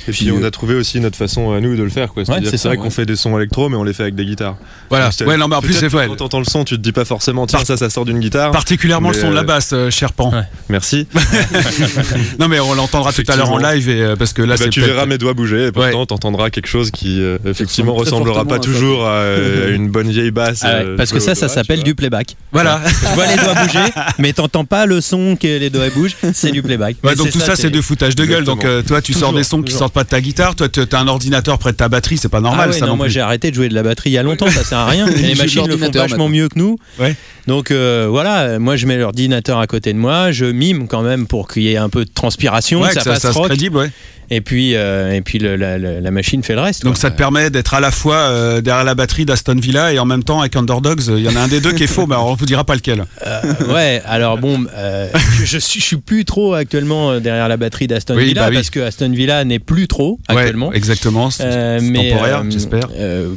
Et puis on a trouvé aussi notre façon à nous de le faire. quoi. C'est-à-dire Ouais, c'est vrai qu'on fait des sons électro, mais on les fait avec des guitares. Voilà. Donc, Ouais, non, mais en plus, c'est vrai. Quand t'entends le son, tu te dis pas forcément, tiens, ça, ça sort d'une guitare. Particulièrement le son de la basse, euh, cher Pan. Ouais. Merci. Non, mais on l'entendra tout à l'heure en live et, euh, parce que là, Bah, c'est tu verras mes doigts bouger et pourtant t'entendras quelque chose qui euh, effectivement ressemblera pas à ça. toujours à euh, une bonne vieille basse. Ah ouais, euh, parce que ça, ça s'appelle du playback. Voilà. Tu vois les doigts bouger, mais t'entends pas le son que les doigts bougent, c'est du playback. Ouais, Mais donc tout ça, c'est de foutage de gueule. Donc euh, toi, tu sors des sons qui sortent pas de ta guitare. Toi, tu as un ordinateur près de ta batterie. C'est pas normal, ah ouais, ça moi j'ai arrêté de jouer de la batterie il y a longtemps, ça sert à rien. Les machines le font vachement mieux que nous. Ouais. Donc euh, voilà, moi je mets l'ordinateur à côté de moi, je mime quand même pour qu'il y ait un peu de transpiration, Ouais, que ça, ça, fasse ça rock. crédible, ouais. Et puis, euh, et puis le- la, la- la machine fait le reste. Donc quoi. ça te permet d'être à la fois euh, derrière la batterie d'Aston Villa et en même temps avec Underdogs. Il y en a un des deux qui est faux, mais alors on vous dira pas lequel. Euh, ouais, alors bon, euh, je, je suis, je suis plus trop actuellement derrière la batterie d'Aston Oui, Villa bah oui. parce que Aston Villa n'est plus trop Ouais, actuellement. exactement. C'est Euh, temporaire, euh, j'espère. euh,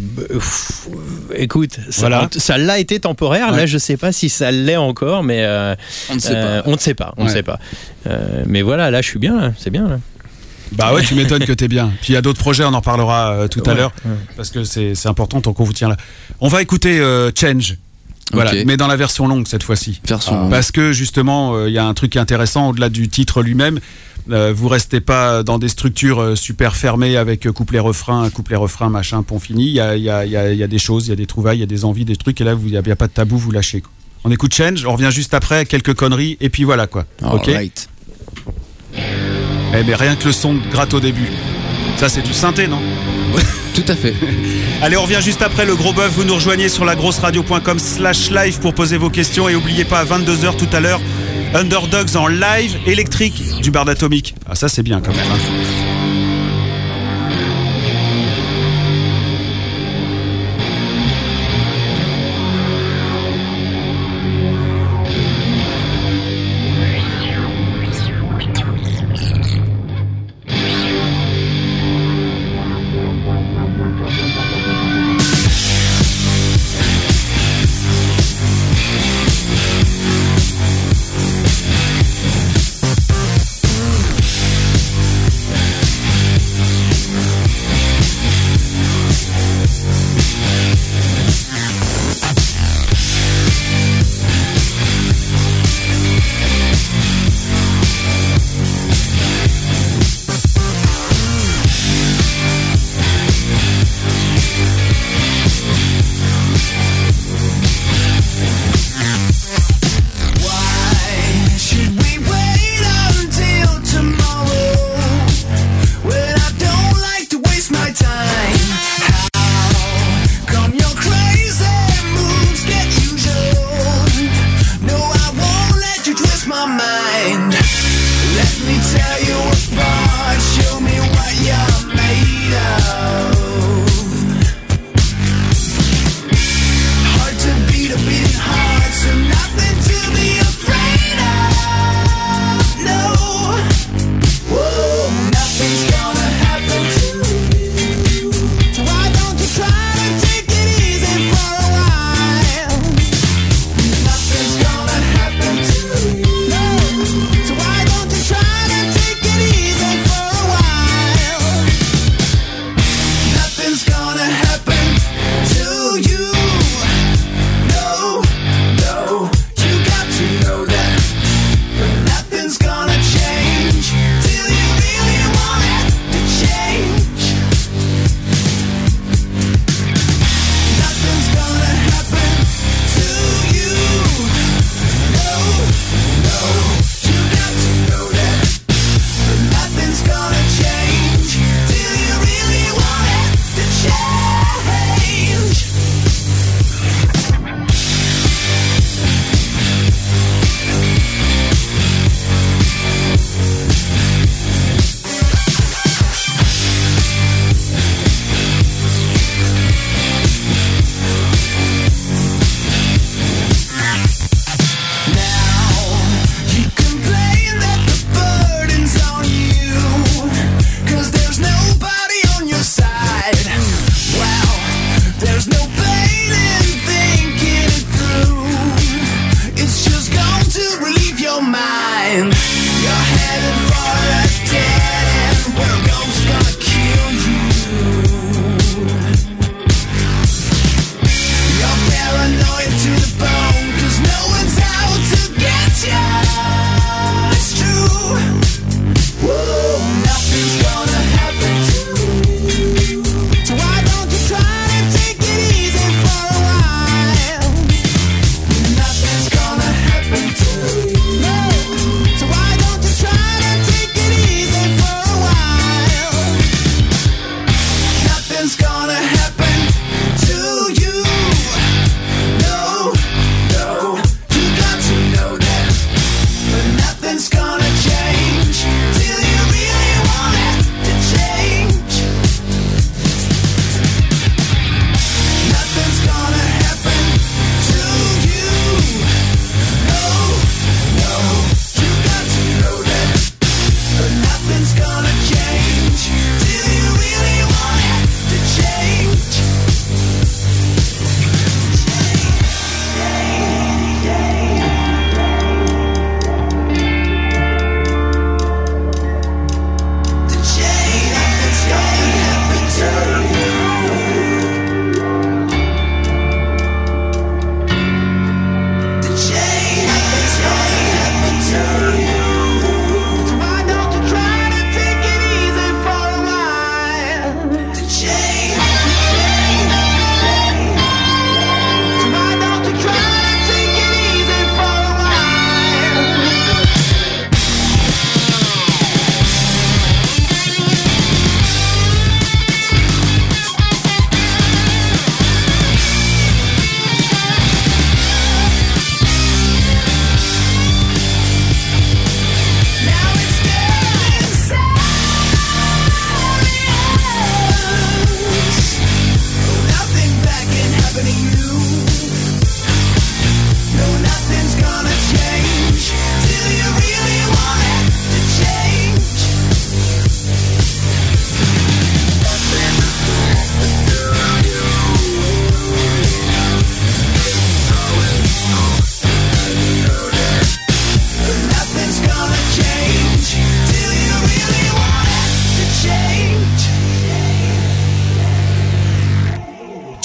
écoute, ça, Voilà. ça l'a été temporaire. Ouais. Là, je sais pas si ça l'est encore, mais euh, On ne sait euh, pas. on ne sait pas. On ne Ouais. sait pas. Euh, mais voilà, là, je suis bien. là, C'est bien. Là. Bah ouais, tu m'étonnes que t'es bien. Puis il y a d'autres projets, on en parlera euh, tout à l'heure ouais. parce que c'est c'est important tant qu'on vous tient là. On va écouter euh, Change. Voilà, mais dans la version longue cette fois-ci. Version. Parce que justement, euh, il y a un truc intéressant au-delà du titre lui-même. Euh, vous restez pas dans des structures euh, super fermées avec euh, couplet-refrain, couplet-refrain, machin, pont fini. Il y a, y, a, y, a, y a des choses, il y a des trouvailles, il y a des envies, des trucs. Et là, vous- il n'y a pas de tabou, vous lâchez. quoi. On écoute Change, on revient juste après, quelques conneries, et puis voilà quoi. Ok Alright. Eh mais rien que le son de gratte au début. Ça, c'est du synthé, non Tout à fait. Allez, on revient juste après le gros bœuf. Vous nous rejoignez sur lagrosseradio.com slash live pour poser vos questions. Et n'oubliez pas, à 22h tout à l'heure, Underdogs en live électrique du bar d'Atomique. Ah, ça, c'est bien quand même. hein.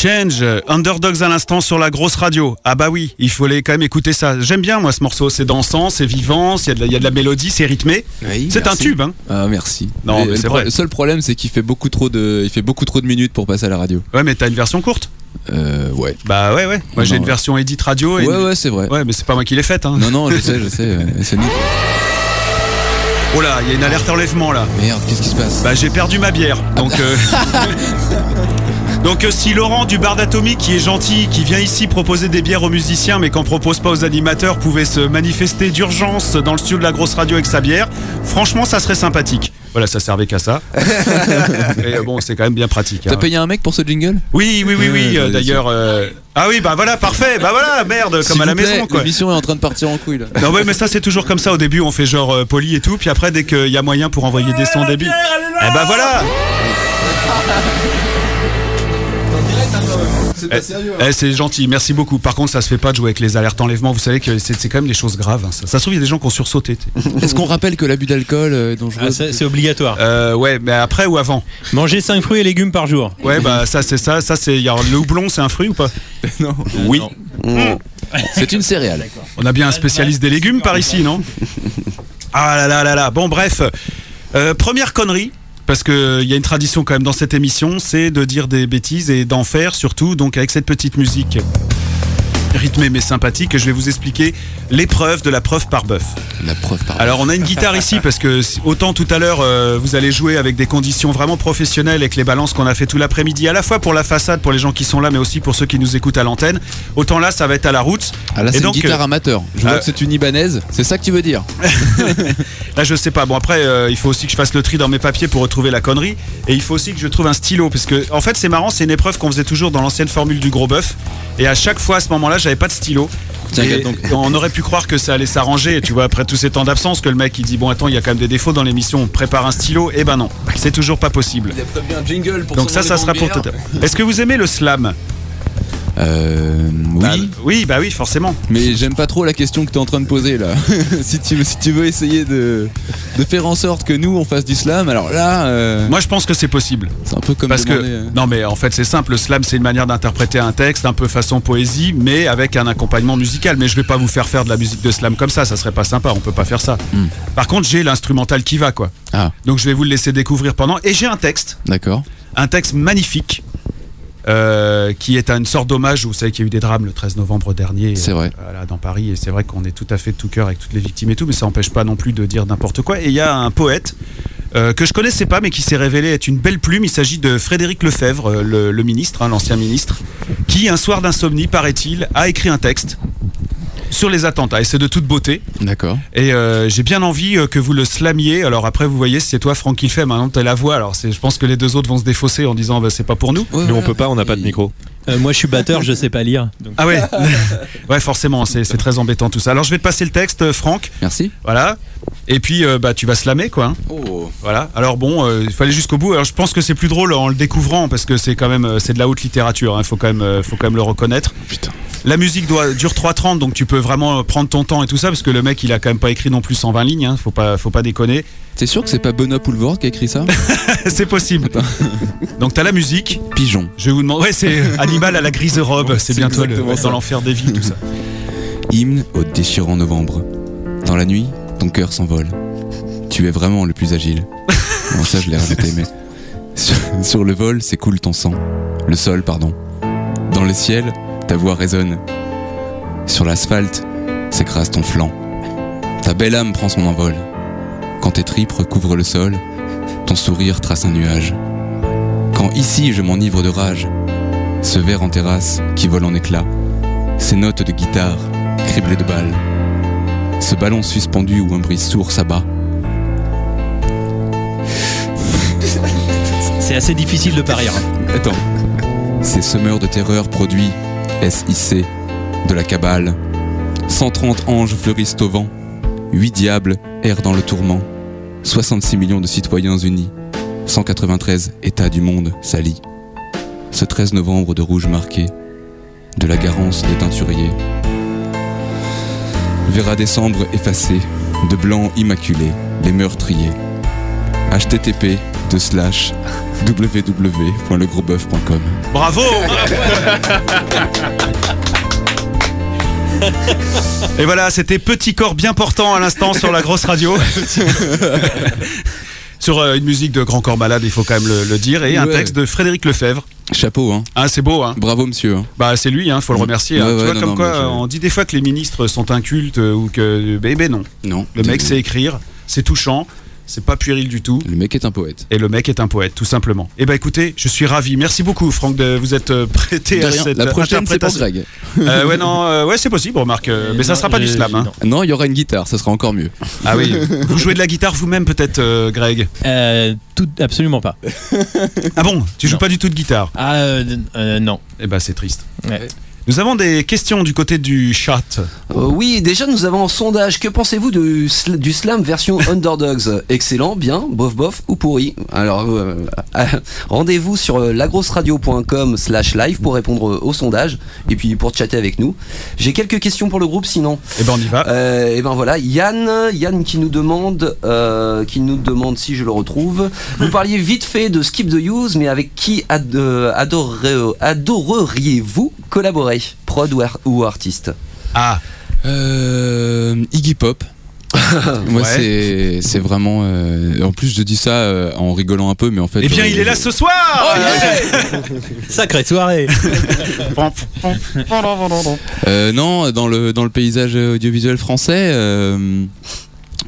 Change, euh, Underdogs à l'instant sur la grosse radio. Ah bah oui, il fallait quand même écouter ça. J'aime bien moi ce morceau, c'est dansant, c'est vivant, il y, a de la- il y a de la mélodie, c'est rythmé. Oui, C'est un tube, hein. Ah merci. Non, mais le, c'est vrai. le seul problème c'est qu'il fait beaucoup trop de, il fait beaucoup trop de minutes pour passer à la radio. Ouais, mais t'as une version courte? Euh, ouais. Bah ouais, ouais. Moi j'ai une version edit radio. Et Ouais une- ouais c'est vrai. Ouais, mais c'est pas moi qui l'ai faite. Hein. Non non je sais je sais. euh, C'est nul. Oh là, il y a une alerte enlèvement là. Merde qu'est-ce qui se passe? Bah j'ai perdu ma bière. Donc euh, Donc euh, si Laurent du bar d'Atomique qui est gentil, qui vient ici proposer des bières aux musiciens mais qu'en propose pas aux animateurs pouvait se manifester d'urgence dans le studio de la grosse radio avec sa bière, franchement ça serait sympathique. Voilà, ça servait qu'à ça. Et euh, bon, c'est quand même bien pratique. T'as hein. payé un mec pour ce jingle? Oui, oui, oui, oui. Euh, D'ailleurs, euh, ah oui, bah voilà, parfait. Bah voilà, merde, comme à la plaît, maison, quoi. L'émission est en train de partir en couille là. Non, ouais, mais ça, c'est toujours comme ça. Au début, on fait genre euh, poli et tout. Puis après, dès qu'il y a moyen pour envoyer des sons débiles. Eh bah voilà Eh, eh, c'est gentil, merci beaucoup. Par contre, ça se fait pas de jouer avec les alertes enlèvement. Vous savez que c'est quand même des choses graves. hein, ça. ça se trouve, il y a des gens qui ont sursauté. Est-ce qu'on rappelle que l'abus d'alcool euh, est dangereux Ah, ça, c'est obligatoire. Euh, ouais, mais après ou avant? Manger 5 fruits et légumes par jour. Ouais, bah ça, c'est ça. Ça, c'est. il y a- Le houblon, c'est un fruit ou pas? Non. Oui. C'est une céréale. On a bien un spécialiste des légumes par ici, non? Ah là là là là. Bon, bref. Euh, première connerie. Parce qu'il y a une tradition quand même dans cette émission, c'est de dire des bêtises et d'en faire surtout, avec cette petite musique rythmée mais sympathique, je vais vous expliquer l'épreuve de la preuve par bœuf. La preuve par Alors on a une guitare ici parce que autant tout à l'heure euh, vous allez jouer avec des conditions vraiment professionnelles avec les balances qu'on a fait tout l'après-midi, à la fois pour la façade, pour les gens qui sont là, mais aussi pour ceux qui nous écoutent à l'antenne. Autant là ça va être à la route. Ah là Et c'est une donc, guitare euh, amateur. Je vois euh, que c'est une ibanaise. C'est ça que tu veux dire Là, je sais pas. Bon, après, euh, il faut aussi que je fasse le tri dans mes papiers pour retrouver la connerie. Et il faut aussi que je trouve un stylo. Parce que, en fait, c'est marrant, c'est une épreuve qu'on faisait toujours dans l'ancienne formule du gros bœuf. Et à chaque fois, à ce moment-là, j'avais pas de stylo. Et donc. on aurait pu croire que ça allait s'arranger, tu vois, après tous ces temps d'absence, que le mec il dit bon attends, il y a quand même des défauts dans l'émission, on prépare un stylo. Eh ben non, c'est toujours pas possible. Il a prévu un jingle pour Donc ça, ça sera pour tout à l'heure. Est-ce que vous aimez le slam? Euh, oui. Bah, oui, bah oui, forcément. Mais j'aime pas trop la question que tu es en train de poser là. si, tu, veux- si tu veux essayer de, de faire en sorte que nous on fasse du slam, alors là, euh, Moi, je pense que c'est possible. c'est un peu comme Parce demander, que, euh, non mais en fait c'est simple, le slam c'est une manière d'interpréter un texte un peu façon poésie mais avec un accompagnement musical. Mais je vais pas vous faire faire de la musique de slam comme ça, ça serait pas sympa, on peut pas faire ça. Hmm. Par contre j'ai l'instrumental qui va quoi. Ah, Donc je vais vous le laisser découvrir pendant. Et j'ai un texte, d'accord. un texte magnifique. Euh, qui est une sorte d'hommage, vous savez qu'il y a eu des drames le 13 novembre dernier voilà, dans Paris, et c'est vrai qu'on est tout à fait de tout cœur avec toutes les victimes et tout, mais ça n'empêche pas non plus de dire n'importe quoi. Et il y a un poète euh, que je connaissais pas, mais qui s'est révélé être une belle plume. Il s'agit de Frédéric Lefebvre, euh, le, le ministre, hein, l'ancien ministre, qui un soir d'insomnie, paraît-il, a écrit un texte sur les attentats. Et c'est de toute beauté. D'accord. Et euh, j'ai bien envie euh, que vous le slamiez. Alors après, vous voyez, c'est toi, Franck, qui le fait. Maintenant, t'as la voix. Alors c'est- je pense que les deux autres vont se défausser en disant, bah, c'est pas pour nous. Nous on peut pas, on n'a pas de micro. Euh, moi, je suis batteur, je sais pas lire. donc- Ah ouais, ouais, forcément, c'est très embêtant tout ça. Alors je vais te passer le texte, Franck. Merci. Voilà. Et puis, euh, bah, tu vas slammer, quoi. hein. Oh. Voilà. Alors bon, euh, il aller jusqu'au bout. Alors je pense que c'est plus drôle en le découvrant parce que c'est quand même euh, c'est de la haute littérature. Il faut quand même euh, faut quand même le reconnaître. Putain. La musique doit dure 3.30 donc tu peux vraiment prendre ton temps et tout ça parce que le mec il a quand même pas écrit non plus 120 lignes. Hein, faut pas faut pas déconner. T'es sûr que c'est pas Benoît Poulvord qui a écrit ça? C'est possible. donc t'as la musique. Pigeon. Je vais vous demander. Ouais, c'est Animal à la grise robe. C'est C'est bientôt le, exactement ça. dans l'enfer des vies tout ça. Hymne au déchirant novembre. Dans la nuit, ton cœur s'envole. Tu es vraiment le plus agile. Bon, ça, je l'ai rajouté, mais. Sur, sur le vol, s'écoule ton sang. Le sol, pardon. Dans le ciel, ta voix résonne. Sur l'asphalte, s'écrase ton flanc. Ta belle âme prend son envol. Quand tes tripes recouvrent le sol, ton sourire trace un nuage. Quand ici je m'enivre de rage, ce verre en terrasse qui vole en éclats, ces notes de guitare criblées de balles, ce ballon suspendu où un bruit sourd s'abat. C'est assez difficile de parier. Attends. Ces semeurs de terreur produits SIC de la cabale. 130 anges fleurissent au vent. 8 diables errent dans le tourment. 66 millions de citoyens unis. 193 États du monde s'allient. Ce 13 novembre de rouge marqué. De la garance des teinturiers. Verra décembre effacé. De blanc immaculé. Les meurtriers. HTTP de slash www.legrosboeuf.com. Bravo Et voilà, c'était Petit Corps bien portant à l'instant sur la grosse radio. sur euh, une musique de Grand Corps Malade, il faut quand même le, le dire, et un texte de Frédéric Lefebvre. Chapeau, hein. Ah, c'est beau, hein Bravo, monsieur. hein. Bah, c'est lui, hein, faut le remercier. hein. Ouais, tu ouais, vois, non, comme non, quoi, je- on dit des fois que les ministres sont incultes euh, ou que. Ben, ben non. Non. Le mec sait écrire, c'est touchant, c'est pas puéril du tout. Le mec est un poète. Et le mec est un poète, tout simplement. Eh ben écoutez, je suis ravi. Merci beaucoup, Franck, de vous être euh, prêté De à rien. cette La prochaine, c'est. Greg. Euh, ouais, non, euh, ouais, c'est possible, remarque. euh, mais ça sera pas du slam. Hein. non. Non, il y aura une guitare, ça sera encore mieux. Ah oui. vous jouez de la guitare vous-même, peut-être, euh, Greg? Euh, tout, absolument pas. Ah bon? Tu joues Non. pas du tout de guitare? Ah euh, euh, non. Eh ben, c'est triste. Ouais. Nous avons des questions du côté du chat. Euh, oui, déjà nous avons un sondage. Que pensez-vous du, sl- du slam version Underdogs? Excellent, bien, bof bof ou pourri? Alors euh, euh, rendez-vous sur lagrosseradio.com slash live pour répondre au sondage et puis pour chatter avec nous. J'ai quelques questions pour le groupe sinon. Eh ben, on y va. Et ben voilà, Yann, Yann qui nous demande, qui nous demande si je le retrouve. Vous parliez vite fait de Skip the Use, mais avec qui ad- adoreriez-vous collaborer, prod ou, ar- ou artiste? Ah, Euh, Iggy Pop. Moi, Ouais. c'est c'est vraiment. euh, en plus, je dis ça euh, en rigolant un peu, mais en fait. eh bien, euh, il est là ce soir Sacrée soirée. Euh, non, dans le, dans le paysage audiovisuel français, euh,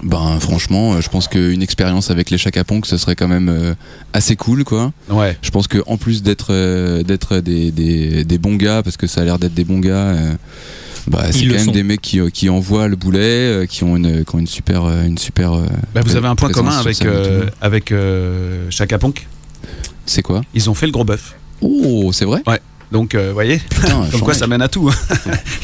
ben franchement, euh, je pense qu'une expérience avec les Chaka Ponk, ce serait quand même euh, assez cool, quoi. Ouais. Je pense que en plus d'être euh, d'être des, des, des bons gars, parce que ça a l'air d'être des bons gars, bah, c'est quand même sont. des mecs qui, qui envoient le boulet, qui ont une, qui ont une super, une super. Bah, vous avez un point commun avec, euh, avec euh. C'est quoi? Ils ont fait le gros bœuf. Oh, c'est vrai? Donc, euh, vous voyez Putain, Comme quoi ça mène à tout.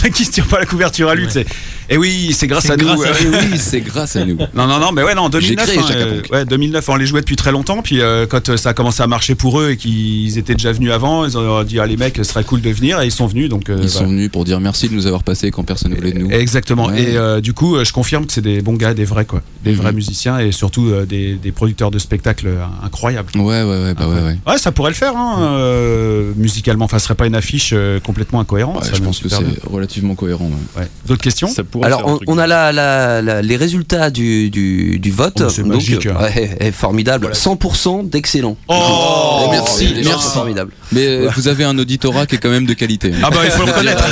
Là qui se tire pas la couverture à lui, sais. Et oui, c'est grâce C'est à nous. à euh. Eh oui, c'est grâce à nous. Non, non, non, mais ouais, non, en 2009. créé hein, Chaka euh, Ponk. ouais, 2009, on les jouait depuis très longtemps. Puis euh, quand euh, ça a commencé à marcher pour eux et qu'ils étaient déjà venus avant, ils ont dit, ah, les mecs, ce serait cool de venir. Et ils sont venus. Donc, euh, Ils sont venus pour dire merci de nous avoir passé quand personne ne voulait de nous. Exactement. Ouais. Et euh, du coup, euh, je confirme que c'est des bons gars, des vrais, quoi. Des vrais Mhm. musiciens et surtout euh, des, des producteurs de spectacles euh, incroyables. Ouais, ouais, ouais, bah ouais, ouais. Ouais, ça pourrait le faire, hein, euh, musicalement. Enfin, serait pas une affiche euh, complètement incohérente. Ouais, ça je pense que c'est relativement cohérent. ouais. Ouais. D'autres questions? Alors on, a la, la- la- les résultats du, du, du vote. Oh, c'est Donc, magique, hein. ouais, formidable. 100% d'excellent. Oh, merci, merci. formidable. Mais euh, vous avez un auditorat qui est quand même de qualité. Ah bah, il faut le reconnaître.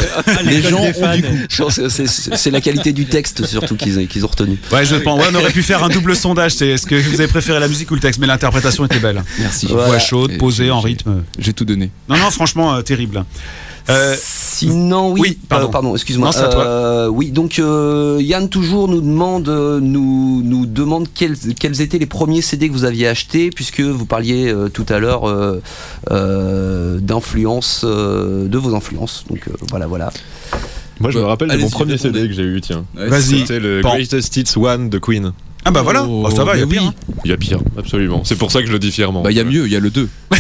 Les gens pense que c'est- la qualité du texte surtout qu'ils ont retenu. Ouais, je pense. Ouais, on aurait pu faire un double sondage. C'est est-ce que vous avez préféré la musique ou le texte? Mais l'interprétation était belle. Merci. Voix Voilà. chaude, posée, en rythme. J'ai tout donné. Non, non, franchement, euh, terrible. Euh, Sinon, oui, oui, pardon. euh, pardon excuse-moi. Euh, oui, donc euh, Yann toujours nous demande, nous, nous demande quels, quels étaient les premiers CD que vous aviez achetés, puisque vous parliez euh, tout à l'heure euh, euh, d'influence, euh, de vos influences. Donc euh, voilà, voilà. Moi, je me rappelle de mon premier. CD que j'ai eu, tiens. Vas-y. C'était le Pan. Greatest Hits One de Queen. Ah bah voilà, Oh, Oh, ça va, il y a pire. oui. hein. Il y a pire, absolument. C'est pour ça que je le dis fièrement. Bah, il y a mieux, il y a le 2.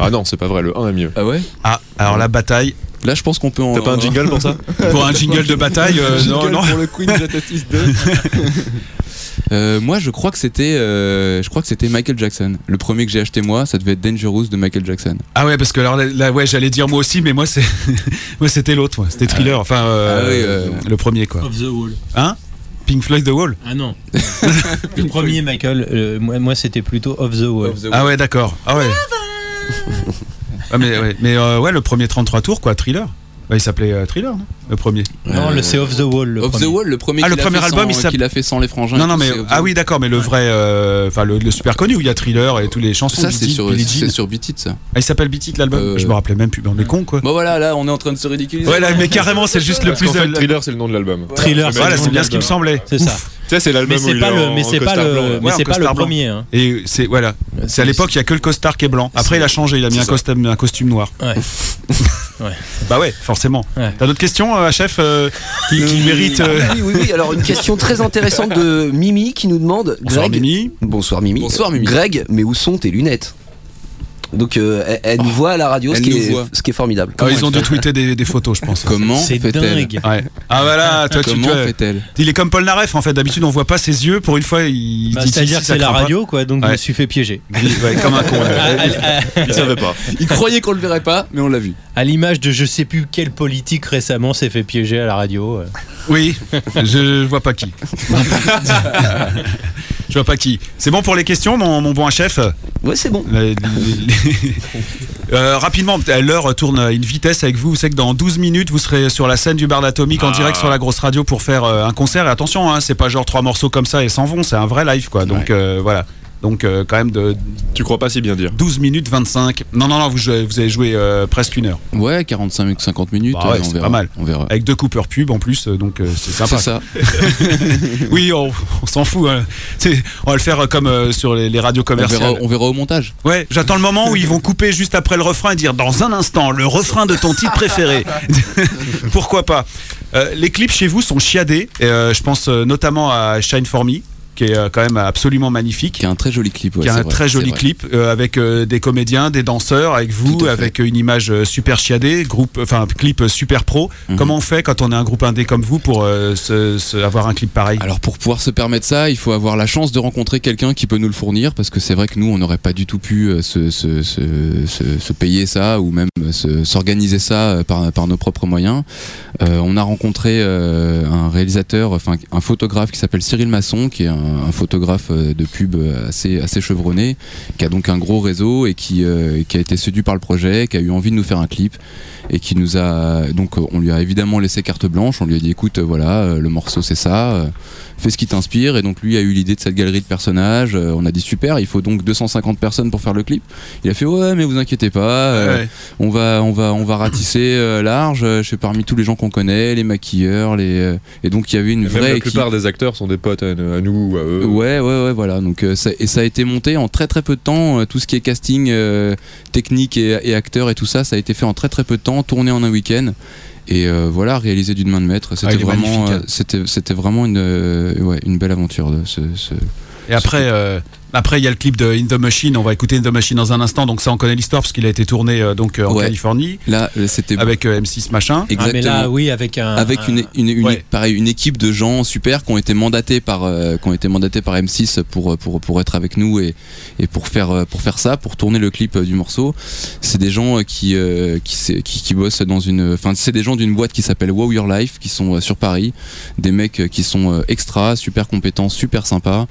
Ah non, c'est pas vrai, le 1 est mieux. Ah ouais? Ah, alors la bataille. Là, je pense qu'on peut en. T'as pas un jingle pour ça? Pour un jingle de bataille, euh, non, non. pour le Queen Greatest 2 Euh, moi, je crois que c'était, euh, je crois que c'était Michael Jackson. Le premier que j'ai acheté moi, ça devait être Dangerous de Michael Jackson. Ah ouais, parce que alors là, ouais, j'allais dire moi aussi, mais moi c'est, moi c'était l'autre, moi. c'était Thriller. Enfin, euh, Ah oui, euh, le premier quoi. Off the wall. Hein? Pink Floyd The Wall? Ah non. le premier Michael, euh, moi, moi c'était plutôt Off the wall. Ah ouais, d'accord. Ah ouais. Ah, mais ouais, euh, ouais, le premier 33 tours quoi, Thriller. Ouais, il s'appelait euh, Thriller, non? Le premier. Non, le c'est Off the wall. Le Off premier. the Wall, le premier. Ah, le premier album, sans- il qu'il a fait sans les frangins. Non, non, mais ah oui, d'accord, mais le vrai, euh, enfin le, le super connu où il y a Thriller et tous les chansons. Ça, c'est sur, sur Beat It, ça. Ah, il s'appelle Beat It l'album? Euh, Je me rappelais même plus. Mais on est con quoi. Bon voilà, là, on est en train de se ridiculiser. Ouais, là, mais carrément, c'est juste le plus. euh, Thriller, c'est le nom de l'album. Thriller, Voilà, c'est bien ce qui me semblait. C'est ça. Tu sais, c'est l'album Mais c'est pas est le, mais c'est pas le, mais Ouais, c'est pas le premier. Hein. Et c'est voilà. C'est à l'époque, il y a que le costard qui est blanc. Après, il a changé, il a mis un C'est ça. costume, un costume noir. Ouais. Bah ouais, forcément. Ouais. T'as d'autres questions, euh, chef, euh, qui, qui méritent euh, Oui, oui, oui. Alors une question très intéressante de Mimi qui nous demande Bonsoir Greg. Mimi. Bonsoir Mimi. Bonsoir, Mimi. Greg, mais où sont tes lunettes? Donc euh, elle, elle nous voit à la radio, ce qui, est, voit. ce qui est formidable. Ah, ils ont dû tweeter des, des photos, je pense. Comment C'est fait-elle dingue. Ouais. Ah voilà, toi tu, Comment tu vois, fait-elle il est comme Paul Naref en fait. D'habitude on voit pas ses yeux. Pour une fois, il Bah, dit C'est-à-dire si, que c'est la radio, quoi, donc je Ouais. me suis fait piéger. Ouais, comme un con. ouais. À, à- Il savait pas. Il croyait qu'on le verrait pas, mais on l'a vu. à l'image de je sais plus quel politique récemment s'est fait piéger à la radio. euh. Oui, je vois pas qui. je vois pas qui. C'est bon pour les questions, mon, mon bon chef? Ouais, c'est bon. Les- les- les- Euh, Rapidement, l'heure tourne à une vitesse avec vous. Vous savez que dans 12 minutes, vous serez sur la scène du bar d'Atomique en direct sur la grosse radio pour faire euh, un concert. Et attention, hein, c'est pas genre trois morceaux comme ça et s'en vont, c'est un vrai live quoi. Donc euh, voilà. Donc euh, quand même de Tu crois pas si bien dire 12 minutes 25. Non, non, non, vous, jouez- vous avez joué euh, presque une heure. Ouais, 45 50 minutes. Bah ouais, euh, on c'est verra. pas mal. On verra. Avec deux coupeurs pub en plus, donc euh, c'est C'est sympa. ça. Oui, on, on s'en fout. hein. C'est- On va le faire comme euh, sur les, les radios On verra, commerciales. on verra au montage. Ouais, j'attends le moment où ils vont couper juste après le refrain et dire dans un instant le refrain de ton titre préféré. Pourquoi pas Euh, Les clips chez vous sont chiadés. Et, euh, je pense euh, notamment à Shine for Me, qui est euh, quand même absolument magnifique. Qui a un très joli clip. ouais, qui a un vrai, très joli clip euh, avec euh, des comédiens, des danseurs, avec vous, avec une image super chiadée, groupe, enfin clip super pro. Mhm. Comment on fait quand on est un groupe indé comme vous pour euh, se- se- avoir un clip pareil? Alors pour pouvoir se permettre ça, il faut avoir la chance de rencontrer quelqu'un qui peut nous le fournir parce que c'est vrai que nous on n'aurait pas du tout pu se, payer ça ou même se- s'organiser ça par, par nos propres moyens. On a rencontré un réalisateur, enfin un photographe qui s'appelle Cyril Masson, qui est un, un photographe euh, de pub assez, assez chevronné, qui a donc un gros réseau et qui, euh, qui a été séduit par le projet, qui a eu envie de nous faire un clip et qui nous a donc on lui a évidemment laissé carte blanche. On lui a dit écoute euh, voilà le morceau c'est ça fais ce qui t'inspire. Et donc lui a eu l'idée de cette galerie de personnages. On a dit super il faut donc 250 personnes pour faire le clip. Il a fait ouais mais vous inquiétez pas euh, Ouais. on va on va on va ratisser euh, large je sais parmi tous les gens qu'on connaît les maquilleurs les euh, et donc il y avait une vraie la équipe. plupart des acteurs sont des potes à, à nous ou à eux. Ouais, ouais, ouais, voilà. Donc, euh, ça, et ça a été monté en très très peu de temps. euh, tout ce qui est casting, euh, technique et, et acteur et tout ça, ça a été fait en très très peu de temps, tourné en un week-end. Et euh, voilà, réalisé d'une main de maître. C'était Ah, est vraiment, hein. euh, c'était, c'était vraiment une, euh, ouais, une belle aventure. De ce, ce- Et après, euh, après il y a le clip de In the Machine. On va écouter In the Machine dans un instant. Donc ça, on connaît l'histoire parce qu'il a été tourné euh, donc euh, en Ouais. Californie Là, euh, c'était avec euh, M6 machin. Ah, mais là, oui, avec un. avec une, une, une- Ouais. pareil, une équipe de gens super qui ont été mandatés par euh, qui ont été mandatés par M6 pour pour pour être avec nous et et pour faire euh, pour faire ça pour tourner le clip euh, du morceau c'est des gens euh, qui euh, qui, s'est- qui qui bossent dans une enfin c'est des gens d'une boîte qui s'appelle Wow Your Life qui sont euh, sur Paris des mecs euh, qui sont euh, extra super compétents super sympas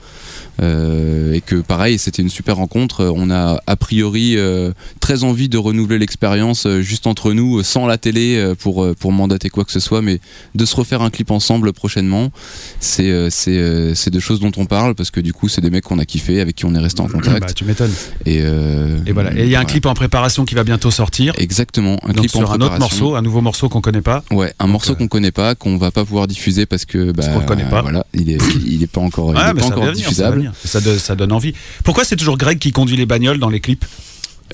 euh, et que pareil c'était une super rencontre Euh, on a a priori euh, très envie de renouveler l'expérience euh, juste entre nous sans la télé pour pour mandater quoi que ce soit mais de se refaire un clip ensemble prochainement c'est c'est euh, c'est de choses dont on parle parce que du coup c'est des mecs qu'on a kiffé avec qui on est resté en contact Bah, tu m'étonnes. et euh, Et voilà. Et il y a un ouais. clip en préparation qui va bientôt sortir. exactement un Donc clip en sur un autre préparation. morceau, un nouveau morceau qu'on connaît pas. Ouais, un morceau euh, qu'on connaît pas, qu'on va pas pouvoir diffuser parce que bah, Parce le connaît pas. Voilà, il est, il est pas encore, il Ah, est pas encore venir, diffusable. Ça, donne- ça donne envie. Pourquoi c'est toujours Greg qui conduit les bagnoles dans les clips?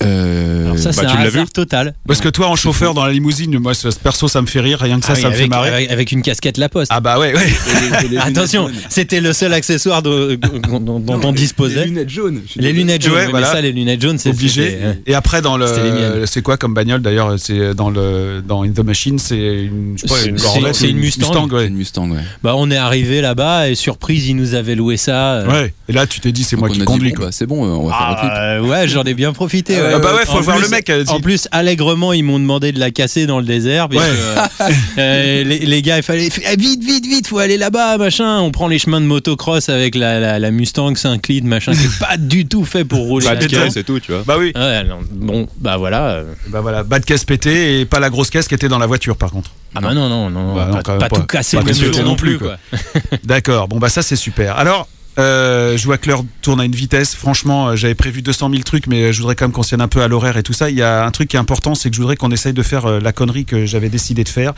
Euh, Alors ça, c'est bah, un tu l'as hasard vu total. Parce que toi, en chauffeur dans la limousine, moi, ce- perso, ça me fait rire. Rien que ça, Ah oui, ça me fait marrer. avec- une casquette La Poste. Ah bah ouais, ouais. Attention, c'était le seul accessoire de- dont, dont on disposait. Les lunettes jaunes. Les lunettes jaunes, Ouais, mais voilà. ça, les lunettes jaunes, c'est obligé. euh, Et après dans le, c'est quoi comme bagnole d'ailleurs C'est dans le dans In the Machine, c'est une, je sais C'est- une c'est- Corvette, c'est une Mustang. ouais. C'est une Mustang, ouais. Bah, on est arrivé là-bas et surprise, ils nous avaient loué ça. euh, Ouais. Et là, tu t'es dit, c'est moi qui conduis. bah, c'est bon, euh, on va faire le clip. Ah, euh, ouais, j'en ai bien profité. Ah bah ouais, faut En voir plus- le mec. euh, En plus, allègrement, ils m'ont demandé de la casser dans le désert. parce Ouais. que, euh, euh, les, les gars, il fallait eh, vite, vite, vite, faut aller là-bas, machin. On prend les chemins de motocross avec la, la, la Mustang Saint-Cloud, machin, qui est pas du tout fait pour rouler. Pas Bah, de c'est tout, tu vois. Bah oui. Ouais, non, bon, bah voilà. euh, Bah voilà, bas de caisse pété et pas la grosse caisse qui était dans la voiture par contre. Ah bah non, non, non, Bah non, pas, même pas pas. tout casser Pas le tout non non plus, plus, quoi. D'accord, bon bah ça c'est super. Alors, euh, je vois que l'heure tourne à une vitesse. Franchement, euh, j'avais prévu 200 000 trucs, mais euh, je voudrais quand même qu'on tienne un peu à l'horaire et tout ça. Il y a un truc qui est important, c'est que je voudrais qu'on essaye de faire la connerie que j'avais décidé de faire.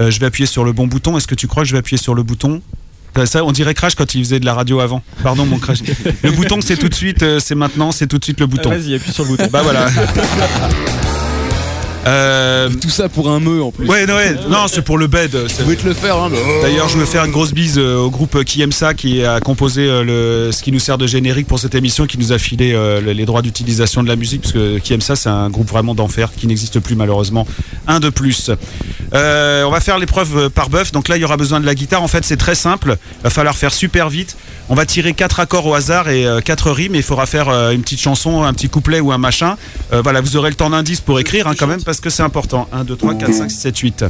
Euh, je vais appuyer sur le bon bouton. Est-ce que tu crois que je vais appuyer sur le bouton? Ça, on dirait Crash quand il faisait de la radio avant. Pardon, mon Crash. Le bouton, c'est tout de suite, c'est maintenant, c'est tout de suite le bouton. Vas-y, appuie sur le bouton. Bah voilà. Euh, Tout ça pour un meu en plus. ouais, non, ouais, non, c'est pour le bed. Vous pouvez te le faire, hein. D'ailleurs, je veux faire une grosse bise euh, au groupe qui aime ça, qui a composé euh, le, ce qui nous sert de générique pour cette émission, qui nous a filé euh, le- les droits d'utilisation de la musique, parce que qui aime ça, c'est un groupe vraiment d'enfer qui n'existe plus malheureusement. Un de plus. Euh, on va faire l'épreuve euh, par bœuf. Donc là, il y aura besoin de la guitare. En fait, c'est très simple. Il va falloir faire super vite. On va tirer quatre accords au hasard et euh, quatre rimes. Et il faudra faire euh, une petite chanson, un petit couplet ou un machin. Euh, voilà, vous aurez le temps d'indice pour écrire hein, quand même, parce que c'est important. 1, 2, 3, 4, 5, 6, 7, 8.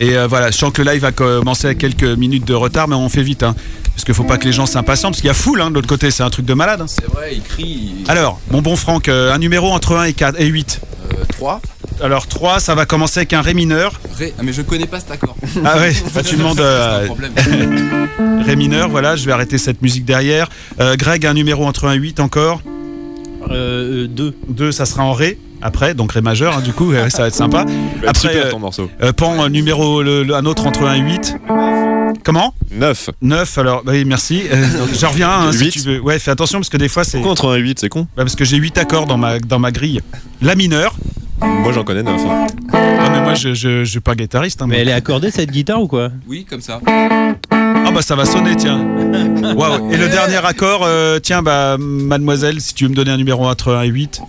Et euh, voilà, je sens que le live va commencer avec quelques minutes de retard, mais on fait vite. Hein, parce qu'il faut pas que les gens s'impatientent, parce qu'il y a foule hein, de l'autre côté, c'est un truc de malade. hein. C'est vrai, il crie. Alors, mon bon Franck, euh, un numéro entre 1 et, 4, et 8. 3. Alors 3, ça va commencer avec un Ré mineur. Ré. Ah, mais je connais pas cet accord. Ah ouais, bah, tu demandes euh. Ré mineur, voilà, je vais arrêter cette musique derrière. Euh, Greg, un numéro entre 1 et 8 encore. Euh, 2. 2, ça sera en Ré. Après, donc Ré majeur, hein, du coup, ça va être sympa. Bah, Après, super euh, ton morceau. Euh, Pan, euh, numéro, le- le- un autre entre 1 et 8. Comment? 9. 9, alors, bah oui, merci. Euh, je reviens, hein, si tu veux. Ouais, fais attention, parce que des fois, c'est. Pourquoi entre 1 et 8, c'est con Bah, parce que j'ai 8 accords dans ma, dans ma grille. La mineure. Moi j'en connais 9. Ah, mais moi, je, je, je suis pas guitariste. hein, Mais moi. elle est accordée cette guitare ou quoi? Oui, comme ça. Ah, bah, ça va sonner, tiens. Waouh. Et le dernier accord, euh, tiens, bah, mademoiselle, si tu veux me donner un numéro entre 1 et 8.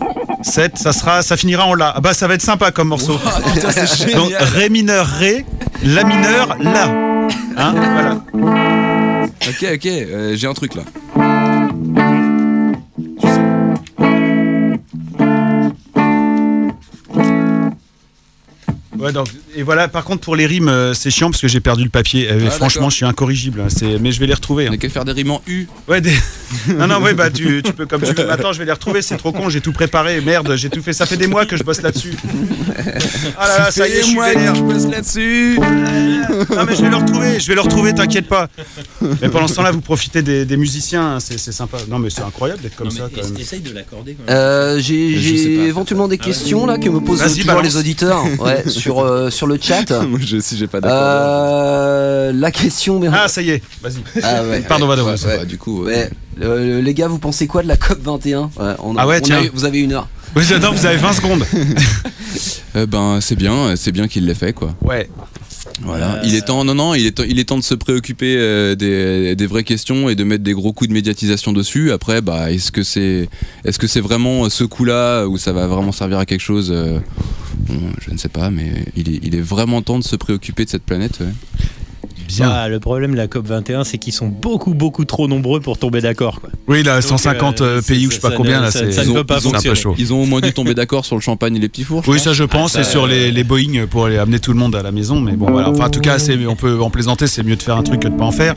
7, ça sera, ça finira en La. Ah bah ça va être sympa comme morceau. Putain, Donc. Ré mineur Ré, La mineur La. Hein voilà. Ok, ok, euh, j'ai un truc là. Ouais, donc, et voilà, par contre pour les rimes, euh, c'est chiant parce que j'ai perdu le papier. Euh, Ah, franchement, je suis incorrigible. hein, c'est- Mais je vais les retrouver. On hein. a qu'à faire des rimes en U. Ouais, des- non, non, ouais, bah tu, tu peux comme tu veux. Attends, je vais les retrouver. C'est trop con. J'ai tout préparé. Merde, j'ai tout fait. Ça fait des mois que je bosse là-dessus. Ah là là, ça y est, je je bosse là-dessus. Non mais je vais le retrouver. Je vais le retrouver. T'inquiète pas. Mais pendant ce temps-là, vous profitez des, des musiciens. hein, C'est c'est sympa. Non mais c'est incroyable d'être comme ça. Quand même. Essaye de l'accorder. quand même. Euh, j'ai éventuellement des questions là que me posent Vas-y, toujours balance. les auditeurs ouais, sur, euh, sur le chat. Moi, je, si j'ai pas d'accord. Euh, la question. mais- Ah ça y est. Vas-y. Ah ouais. Pardon, pardon. Ouais, Ouais, du coup. euh. Euh, les gars, vous pensez quoi de la COP 21 Ouais, on a- Ah ouais, on a tiens. eu- vous avez une heure. Oui, j'adore. Vous avez 20 secondes. euh, ben, c'est bien, c'est bien qu'il l'ait fait, quoi. Ouais. Voilà. Euh, il est temps, non, non, il est temps, il est temps de se préoccuper euh, des, des vraies questions et de mettre des gros coups de médiatisation dessus. Après, bah, est-ce que c'est, est-ce que c'est vraiment ce coup-là où ça va vraiment servir à quelque chose euh, bon, Je ne sais pas, mais il est, il est vraiment temps de se préoccuper de cette planète. ouais. Bien. Ah, le problème de la COP21, c'est qu'ils sont beaucoup, beaucoup trop nombreux pour tomber d'accord. quoi. Oui, là, Donc, 150 euh, euh, pays ou je sais pas ça- combien là. ça- ne Ils ont- peut pas ils ont- c'est un peu chaud. Ils ont au moins dû tomber d'accord sur le champagne et les petits fours. Oui, ça je pense, Ah, et sur les, euh, les Boeing pour aller amener tout le monde à la maison. Mais bon, voilà. Enfin, en tout cas, on peut en plaisanter, c'est mieux de faire un truc que de pas en faire.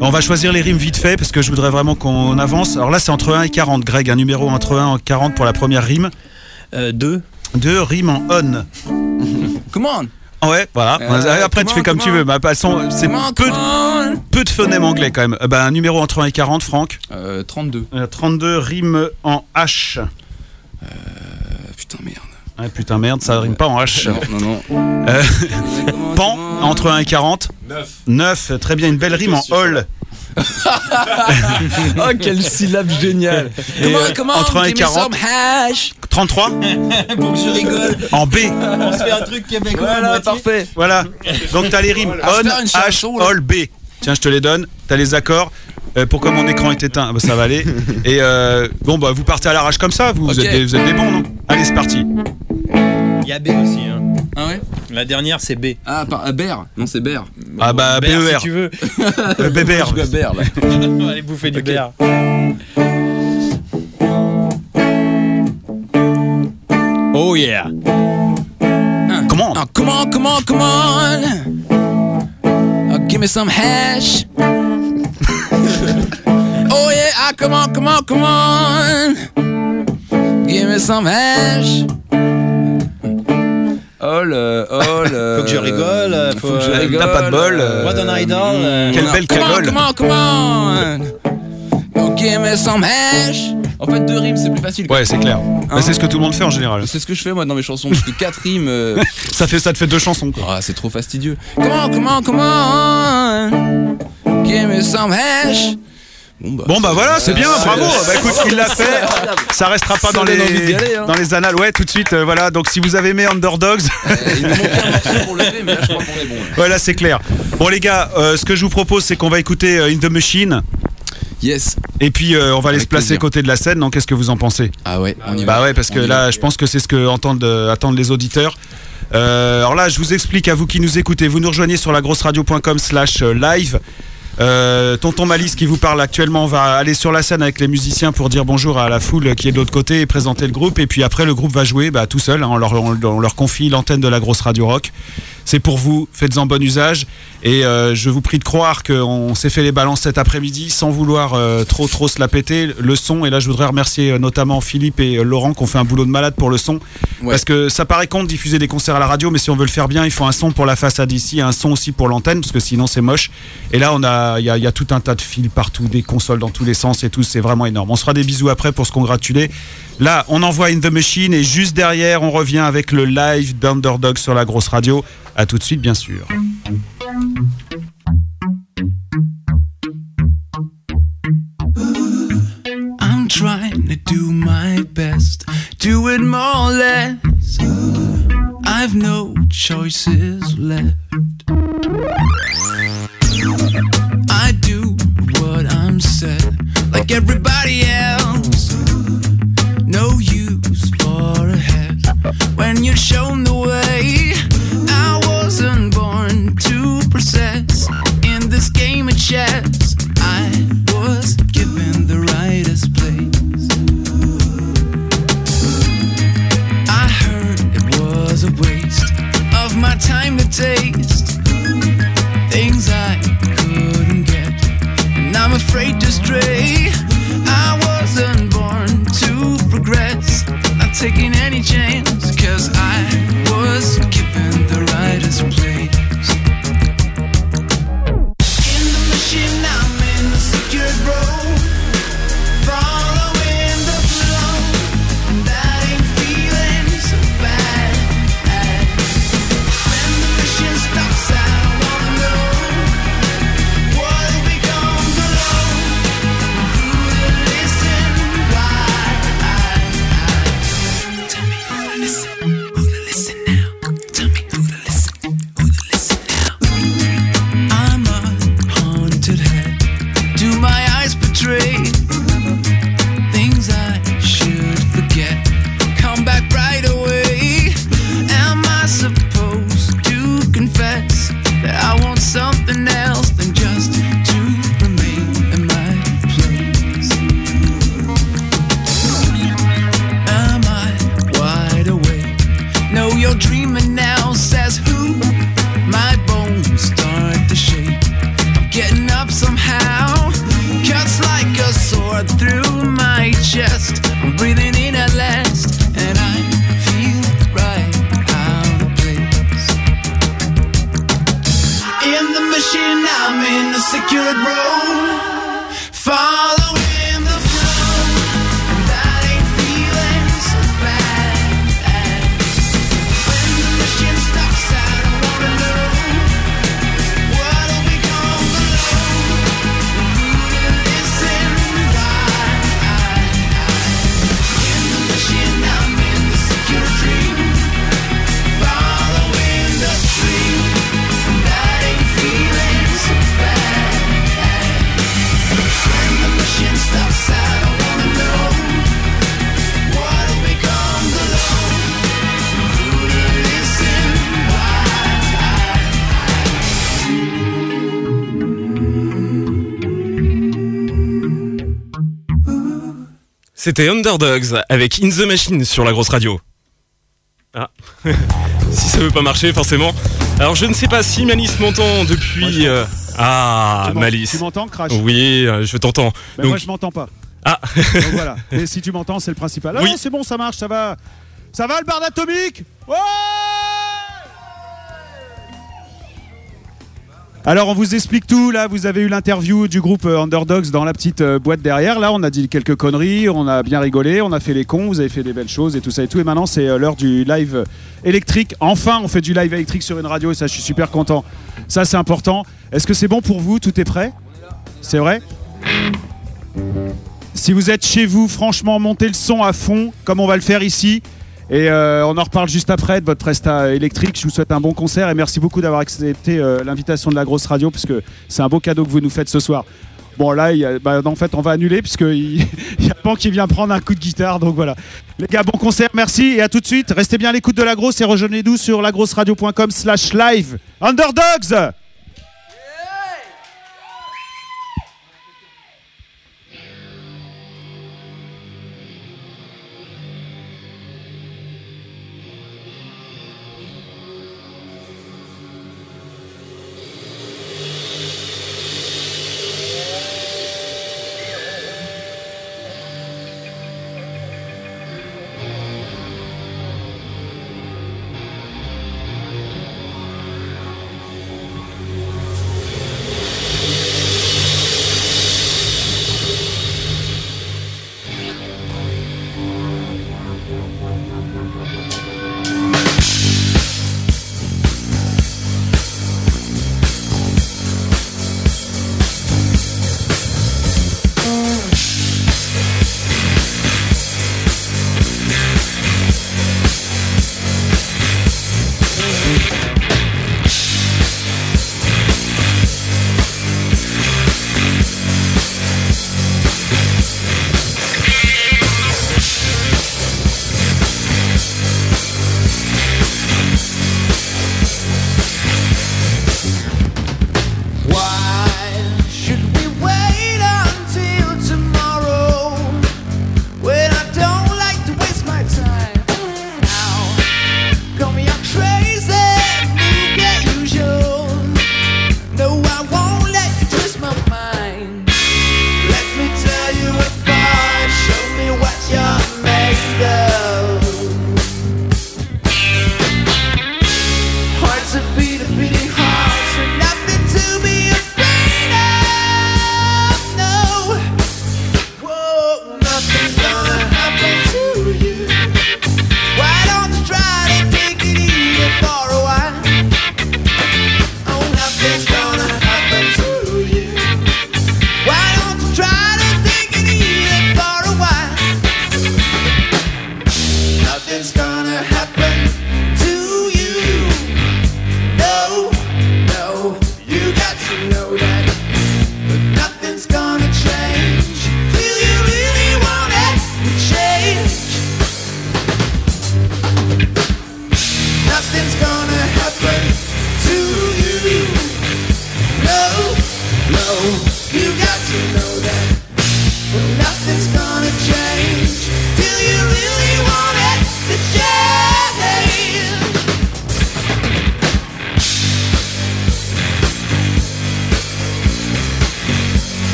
On va choisir les rimes vite fait parce que je voudrais vraiment qu'on avance. Alors là, c'est entre 1 et 40. Greg, un numéro entre 1 et 40 pour la première rime. Euh, deux. Deux rimes en on. Come on, Ouais, voilà. Euh, Après, tu fais comme tu veux. Elles sont- c'est peu, de phonèmes anglais quand même. Euh, bah, un numéro entre 1 et 40, Franck. Euh, 32. Euh, 32 rimes en H. Euh, putain merde. Ouais, putain, merde, ça rime pas en H. Non, non, non. Euh, Pan, entre 1 et 40. 9. 9, très bien, une belle rime en Hall. Oh, quelle syllabe géniale. Et, euh, entre 1 et 40. hash. 33 Pour que je rigole, en B. on se fait un truc québécois. Voilà, parfait. Voilà. Donc t'as les rimes On va on, H, all, B. Tiens, je te les donne. T'as les accords. Euh, pourquoi mon écran est éteint? Bah, Ça va aller. Et euh, bon, bah vous partez à l'arrache comme ça. Vous, êtes, des, vous êtes des bons, non? Allez, c'est parti. Il y a B aussi. hein. Ah ouais La dernière, c'est B. Ah, par, ah, Bear. Non, c'est Bear. Ah bah Ber, BER. Si tu veux. Euh, BBR. Je Bear, là. On va aller bouffer du Ok. Ber. Oh yeah. Comment Ah, come on, come on, come on. Oh, give me some hash. oh yeah, ah, come on, come on, come on. Give me some hash. Le. Faut que je rigole, euh, faut, Faut que je euh, rigole. t'as pas de bol, euh, What an idol. euh, Quelle belle come on, cagole. come on, come on. Give me some hash. En fait, deux rimes, c'est plus facile. Ouais, c'est clair. Hein c'est ce que tout le monde fait en général. C'est ce que je fais moi dans mes chansons, parce que quatre rimes. euh, Ça fait ça te fait deux chansons. Quoi. Ah, c'est trop fastidieux. Come on, come on, come on. Give me some hash. Bon bah voilà, c'est bien, bravo. Bah écoute, il l'a fait. Ça restera pas dans les aller, hein. dans les annales. Ouais, tout de suite. euh, voilà. Donc si vous avez aimé Underdogs, Il nous manquait un morceau pour lever, mais là je crois qu'on est bon. là. voilà, c'est clair. Bon les gars, euh, ce que je vous propose, c'est qu'on va écouter euh, In the Machine. Yes. Et puis euh, on va aller se placer plaisir. côté de la scène. Donc qu'est-ce que vous en pensez? Ah ouais, on y va. Bah ouais, parce que là, je pense que c'est ce que entendent, attendent les auditeurs. Alors là, je vous explique à vous qui nous écoutez. Vous nous rejoignez sur lagrosseradio.com slash euh, live. Euh, Tonton Malice qui vous parle actuellement va aller sur la scène avec les musiciens pour dire bonjour à la foule qui est de l'autre côté et présenter le groupe. Et puis après, le groupe va jouer bah, tout seul. hein. leur, on leur confie l'antenne de la grosse radio rock. C'est pour vous, faites-en bon usage. Et euh, je vous prie de croire qu'on s'est fait les balances cet après-midi sans vouloir euh, trop trop se la péter. Le son, et là je voudrais remercier euh, notamment Philippe et Laurent qui ont fait un boulot de malade pour le son. Ouais. Parce que ça paraît con de diffuser des concerts à la radio, mais si on veut le faire bien, il faut un son pour la façade ici, un son aussi pour l'antenne, parce que sinon c'est moche. Et là, on a, il y, a- il y a tout un tas de fils partout, des consoles dans tous les sens et tout, c'est vraiment énorme. On se fera des bisous après pour se congratuler. Là, on envoie In the Machine et juste derrière, on revient avec le live d'Underdog sur la grosse radio. À tout de suite, bien sûr. I'm trying to do my best, do it more or less. I've no choices left. I do what I'm said, like everybody else. No use for a head when you're shown the way. I wasn't born to process in this game of chess. I was given the rightest place. I heard it was a waste of my time to taste things I couldn't get, and I'm afraid to stray. Taking any chance, cause I C'était Underdogs avec In the Machine sur la grosse radio. Ah, si ça veut pas marcher, forcément. Alors je ne sais pas si Malice m'entend depuis. euh, Ah, Tu Malice. Tu m'entends, Crash Oui, euh, je t'entends. Ben, Donc- Moi, je m'entends pas. Ah, Donc voilà. Et si tu m'entends, c'est le principal. Ah Oui. c'est bon, ça marche, ça va. Ça va le bar d'atomique? Ouais Alors on vous explique tout, là vous avez eu l'interview du groupe euh, Underdogs dans la petite euh, boîte derrière, là on a dit quelques conneries, on a bien rigolé, on a fait les cons, vous avez fait des belles choses et tout ça et tout, et maintenant c'est euh, l'heure du live électrique, enfin on fait du live électrique sur une radio et ça je suis super content, ça c'est important. Est-ce que c'est bon pour vous? Tout est prêt? C'est vrai? Si vous êtes chez vous, franchement montez le son à fond comme on va le faire ici, et euh, on en reparle juste après de votre presta électrique. Je vous souhaite un bon concert et merci beaucoup d'avoir accepté euh, l'invitation de la grosse radio puisque c'est un beau cadeau que vous nous faites ce soir. Bon là, bah, en fait, on va annuler puisque il, y a Pan qui vient prendre un coup de guitare. Donc voilà. Les gars, bon concert, merci et à tout de suite. Restez bien à l'écoute de la grosse et rejoignez-nous sur lagrosseradio.com/slash live. Underdogs!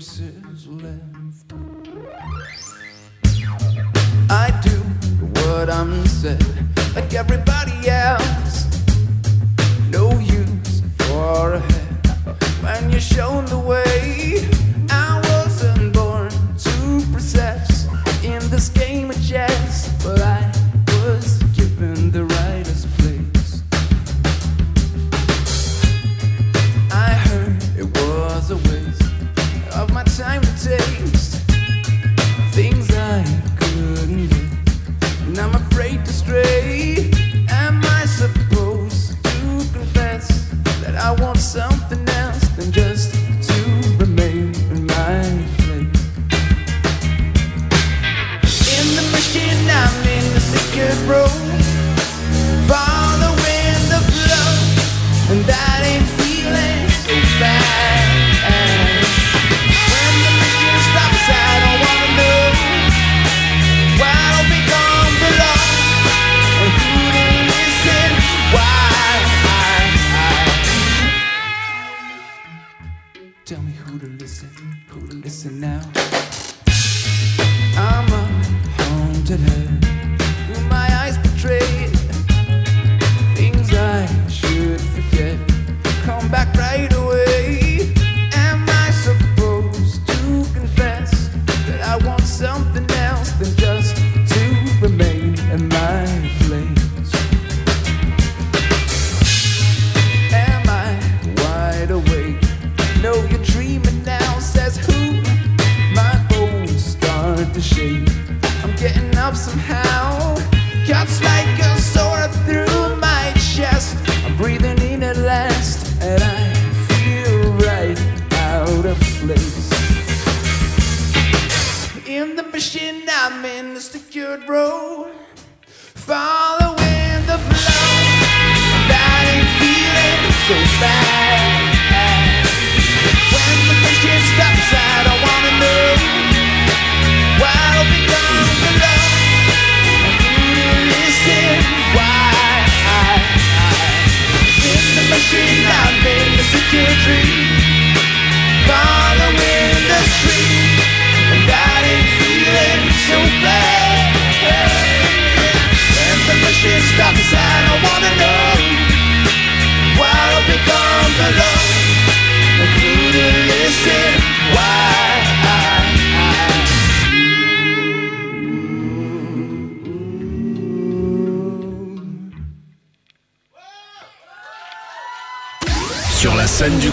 voices left.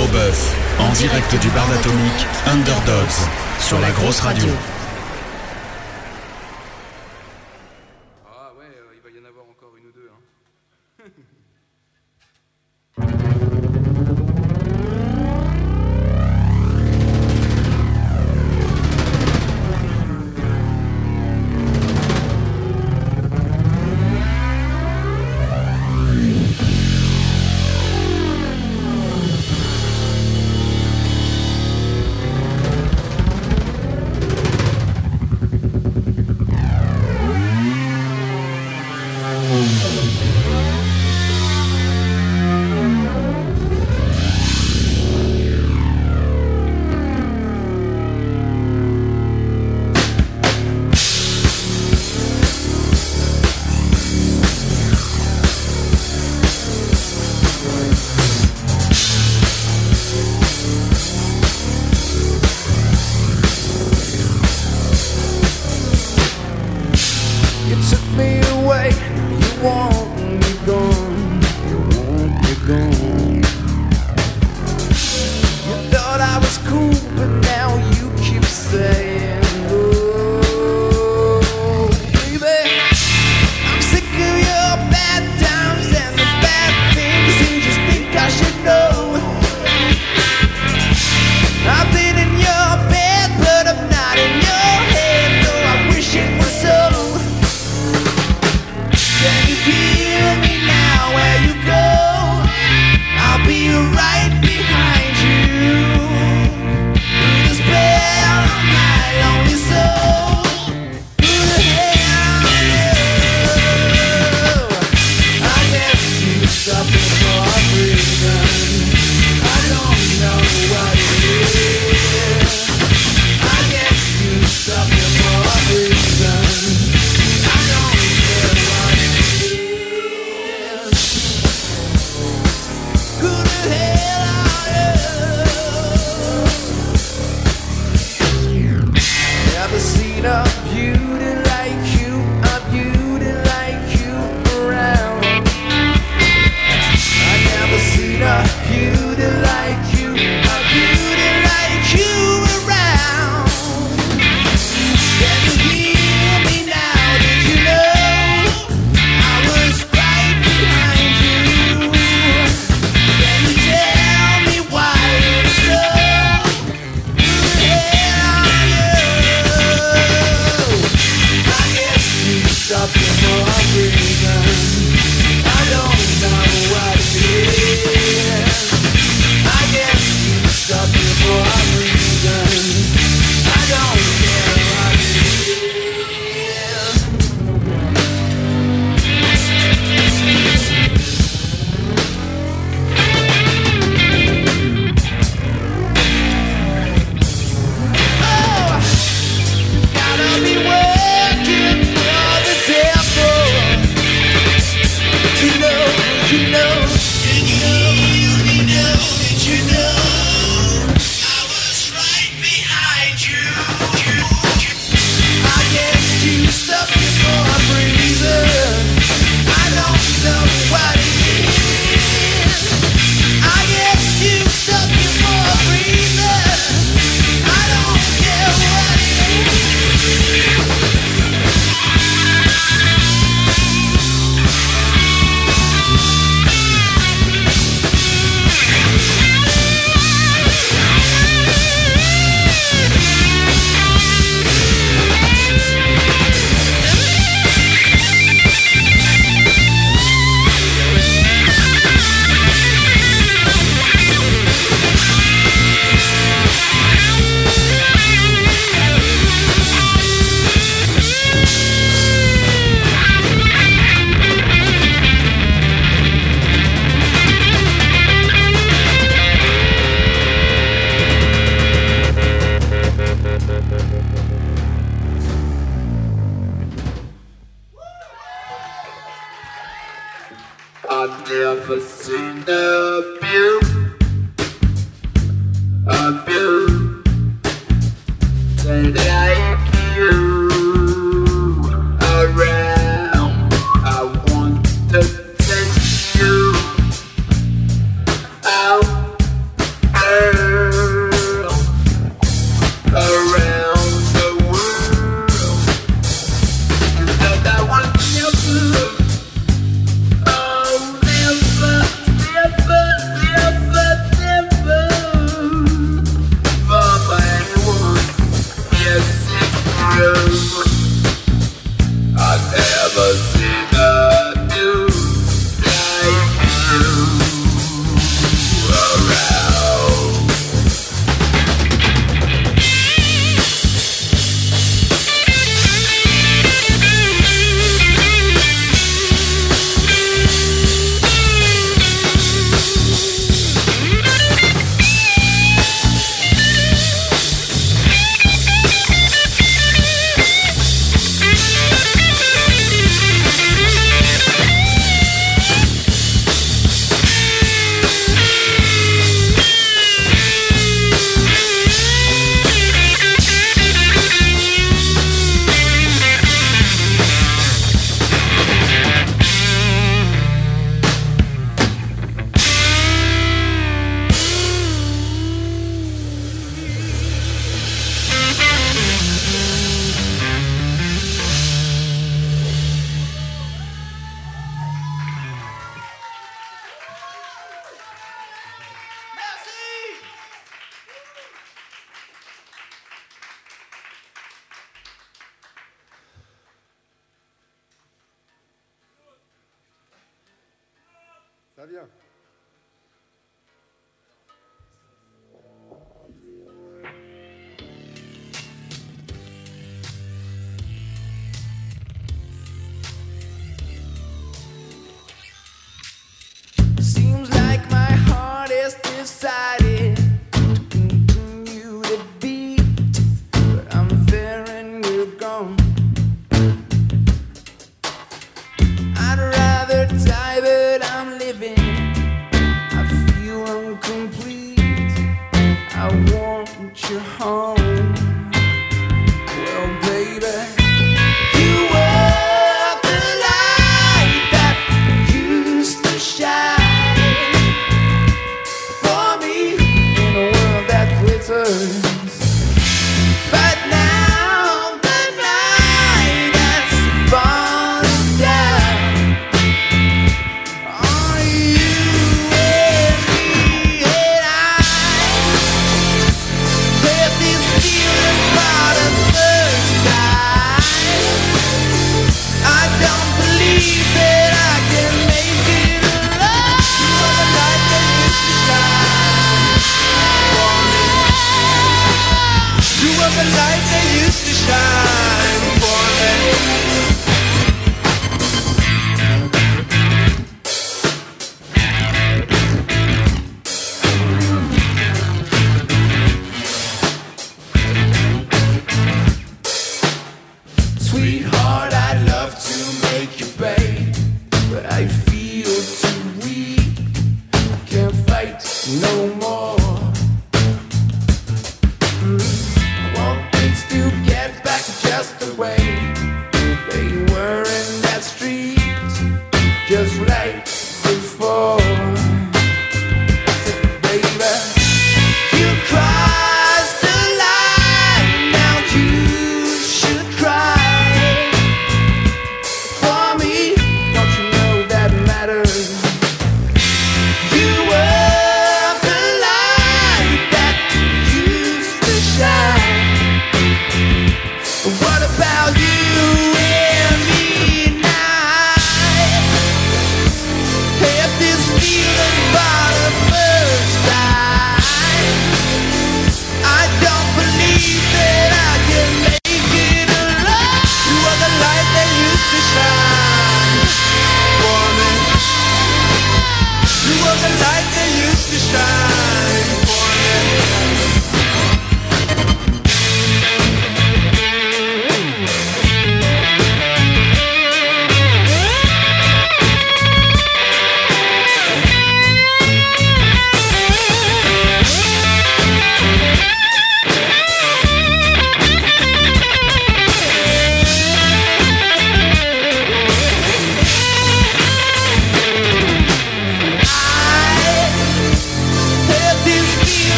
Beauboeuf, en direct du bar d'Atomique, Underdogs, sur la grosse radio.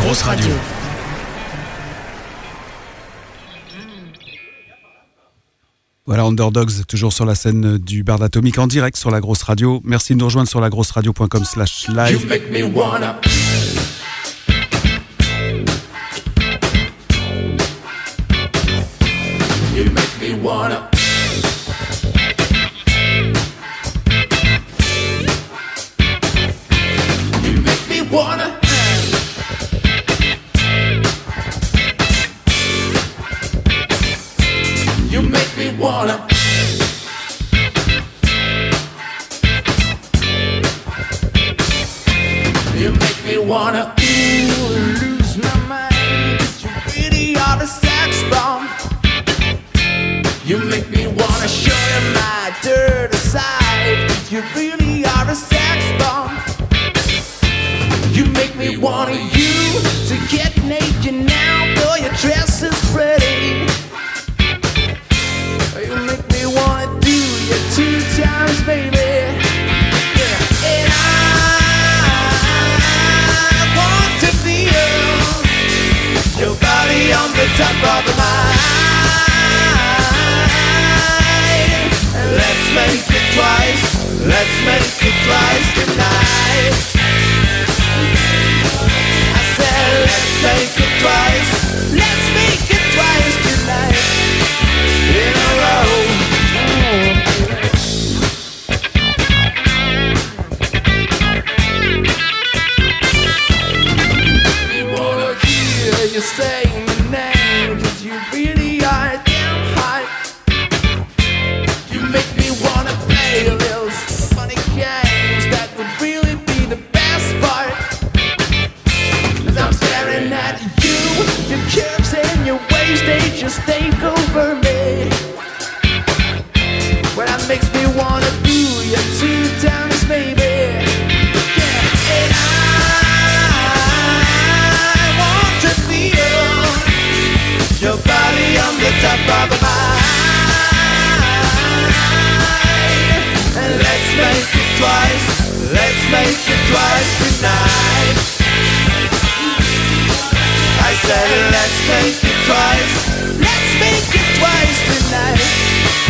Grosse radio. Voilà, Underdogs, toujours sur la scène du bar d'Atomique en direct sur la grosse radio. Merci de nous rejoindre sur lagrosseradio.com slash live. make me wanna. You make me wanna. A sex bomb. You make me want you to get naked now, though your dress is pretty. You make me wanna do you two times, baby. And I want to feel your body on the top of mine. Let's make it twice. Let's make it twice tonight. I said, let's make it twice. Let's make it just take over me. Well, that makes me wanna do you two times, baby. And I want to feel your body on the top of mine. And let's make it twice. Let's make it twice tonight. I said let's make it twice. Make it twice tonight.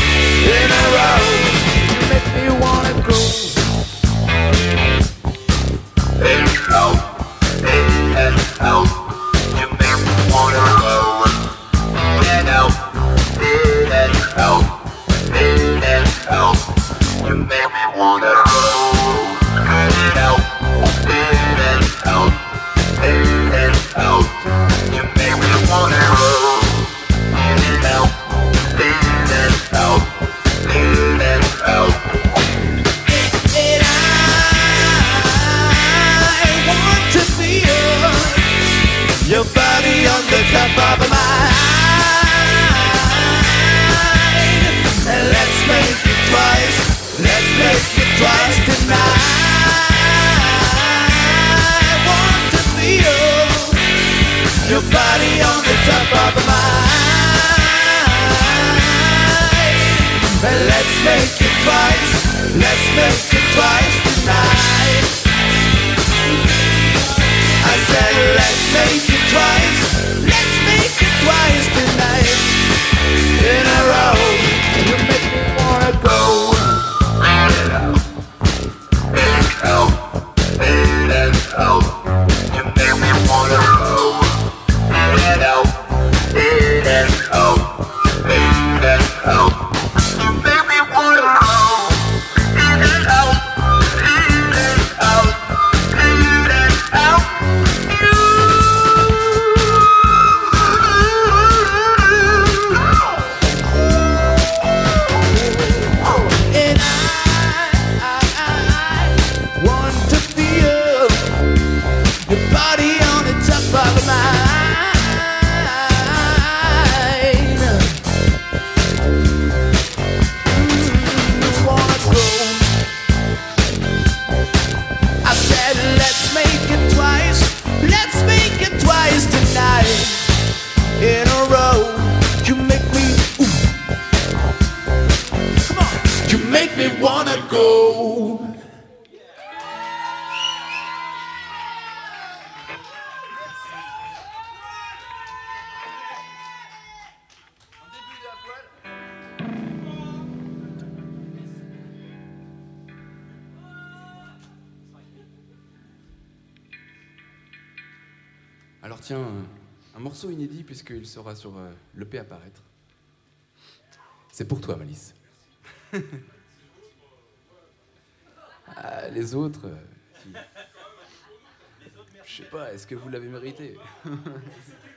sera sur euh, l'EP Apparaître. C'est pour toi, Malice. Ah, les autres. Euh, Je sais pas, est-ce que vous l'avez mérité?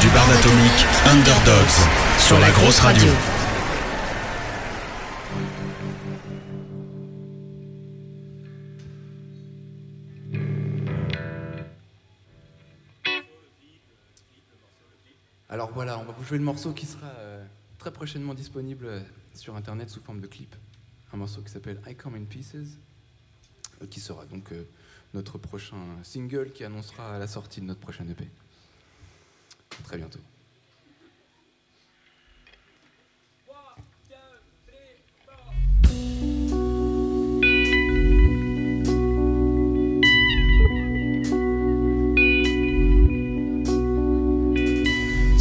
Du bar d'Atomique, Underdogs, sur la grosse radio. Alors voilà, on va vous jouer le morceau qui sera euh, très prochainement disponible euh, sur internet sous forme de clip. Un morceau qui s'appelle I Come in Pieces, euh, qui sera donc notre prochain single qui annoncera la sortie de notre prochaine EP. Très bientôt.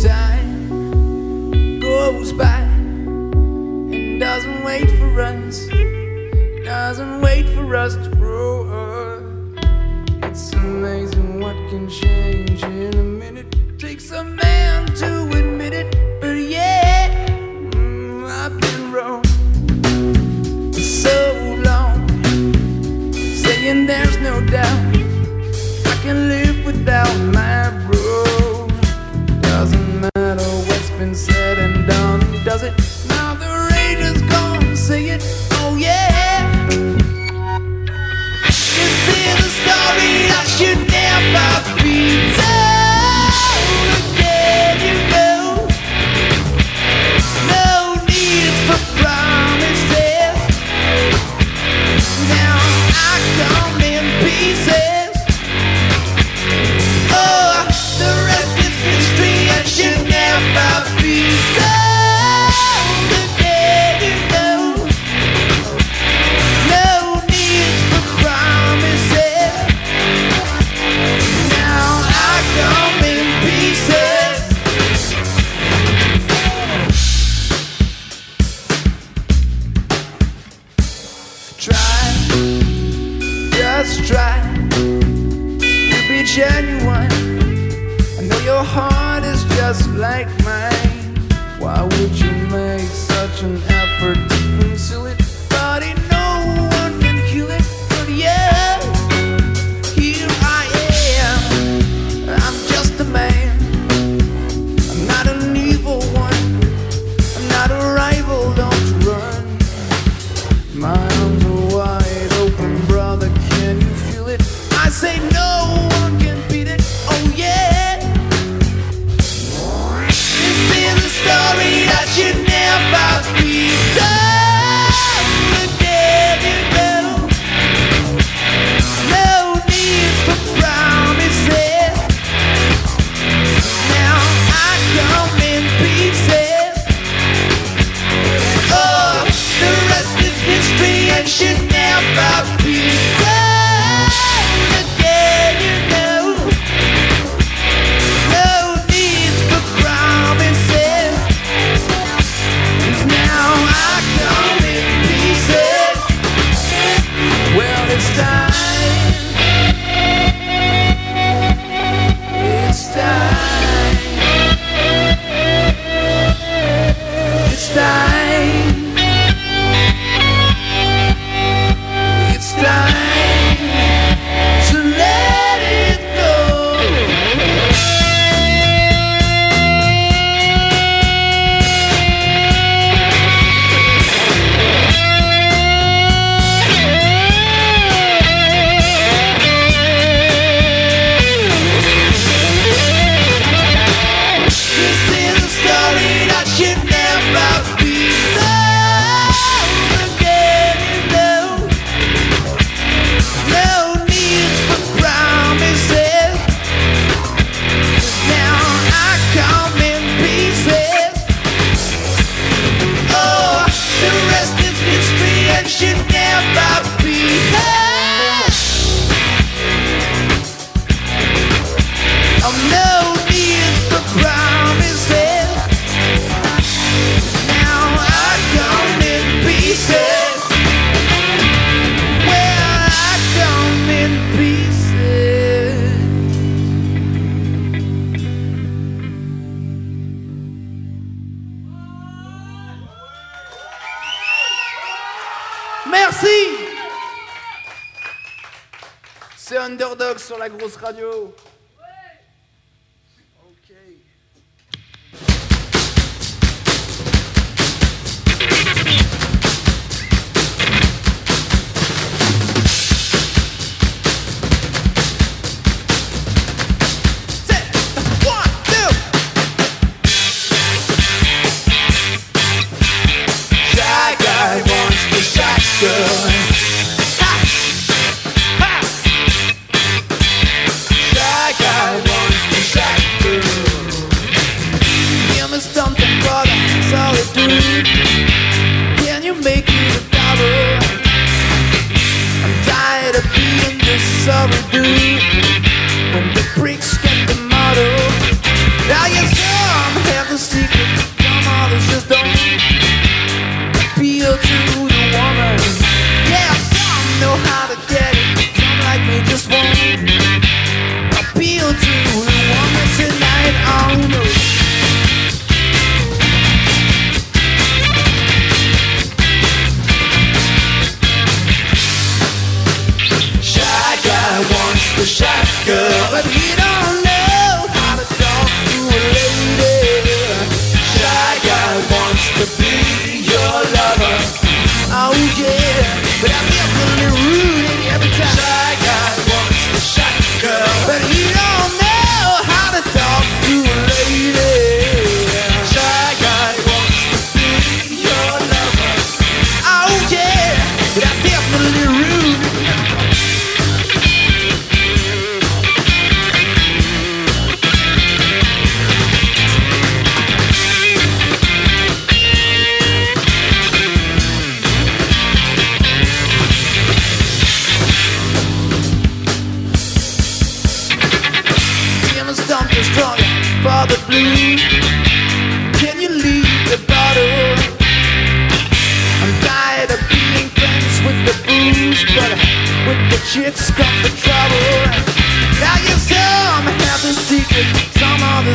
Time goes by and doesn't wait for us, doesn't wait for us to grow up. It's amazing what can change in a minute. Takes a man to admit it, but yeah, mm, I've been wrong so long, saying there's no doubt I can live without my bro. Doesn't matter what's been said and done, does it? Now the rage is gone, say it, oh yeah. This is a story that should never be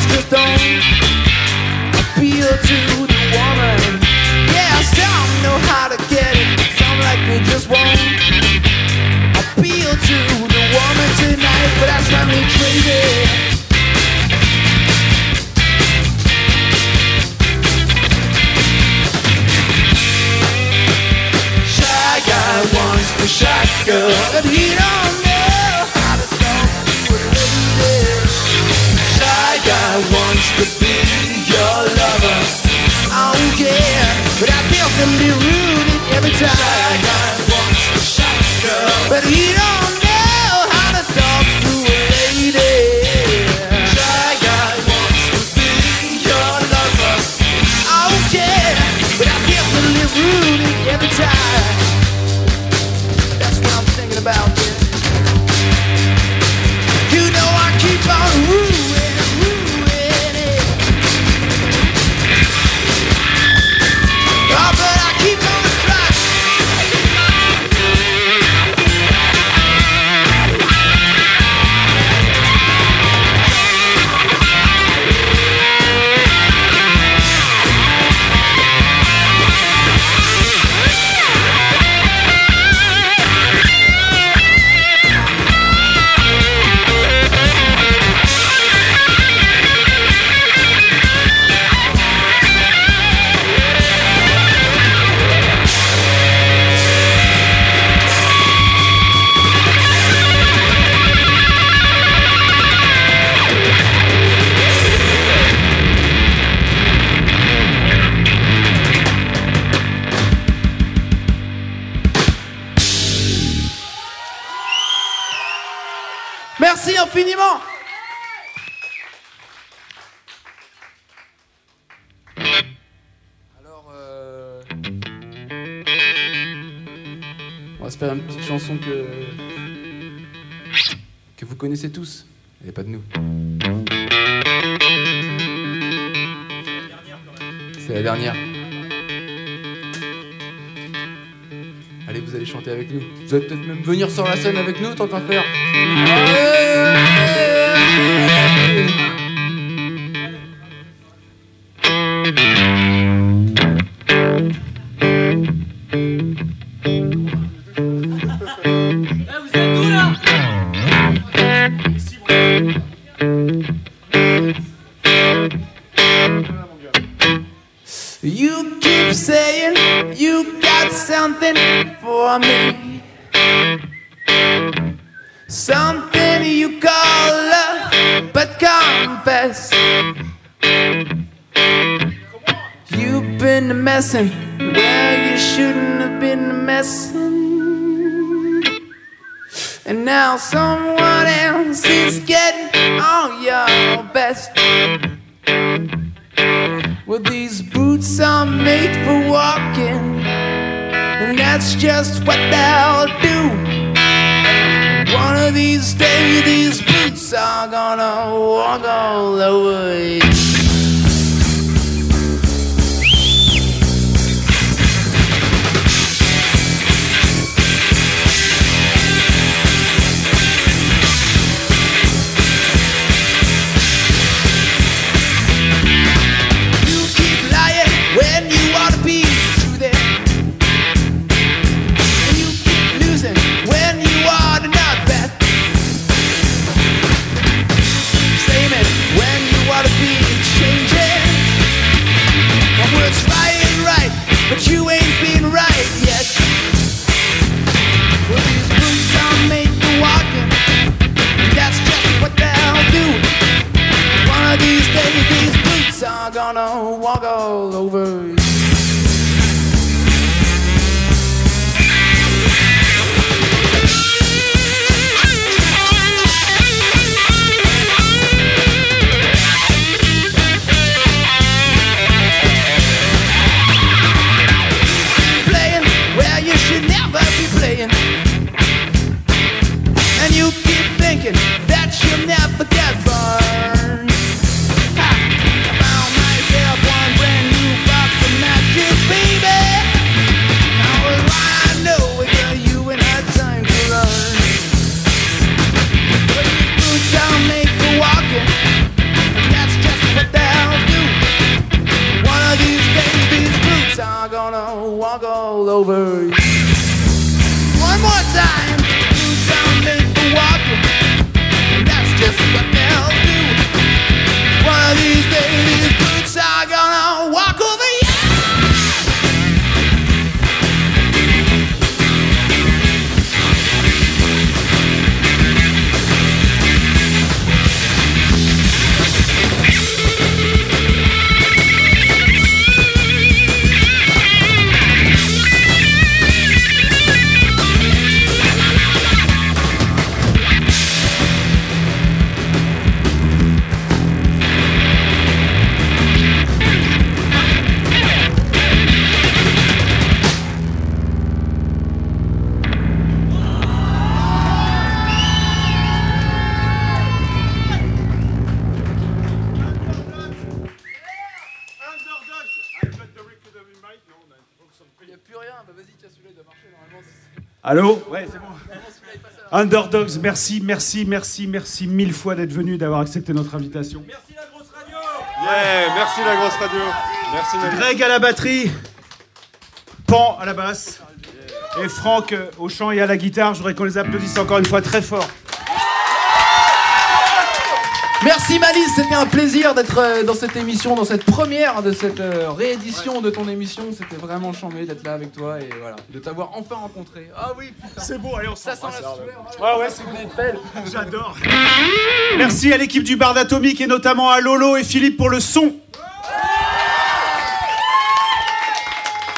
just don't appeal to the woman. Yeah, some know how to get it, some like me just won't appeal to the woman tonight. But that's not me crazy. avec nous tant qu'à faire. Underdogs, merci, merci, merci, merci mille fois d'être venu, d'avoir accepté notre invitation. Yeah, merci la grosse radio. Merci. Greg à la batterie, Pan à la basse et Franck au chant et à la guitare. Je voudrais qu'on les applaudisse encore une fois très fort. Merci Malice, c'était un plaisir d'être euh, dans cette émission, dans cette première de cette euh, réédition de ton émission. C'était vraiment chambé d'être là avec toi et voilà, de t'avoir enfin rencontré. Ah oui. C'est beau, allez, on Ça sent la sueur. Ah ouais, c'est bon. J'adore. Merci à l'équipe du bar d'Atomique et notamment à Lolo et Philippe pour le son.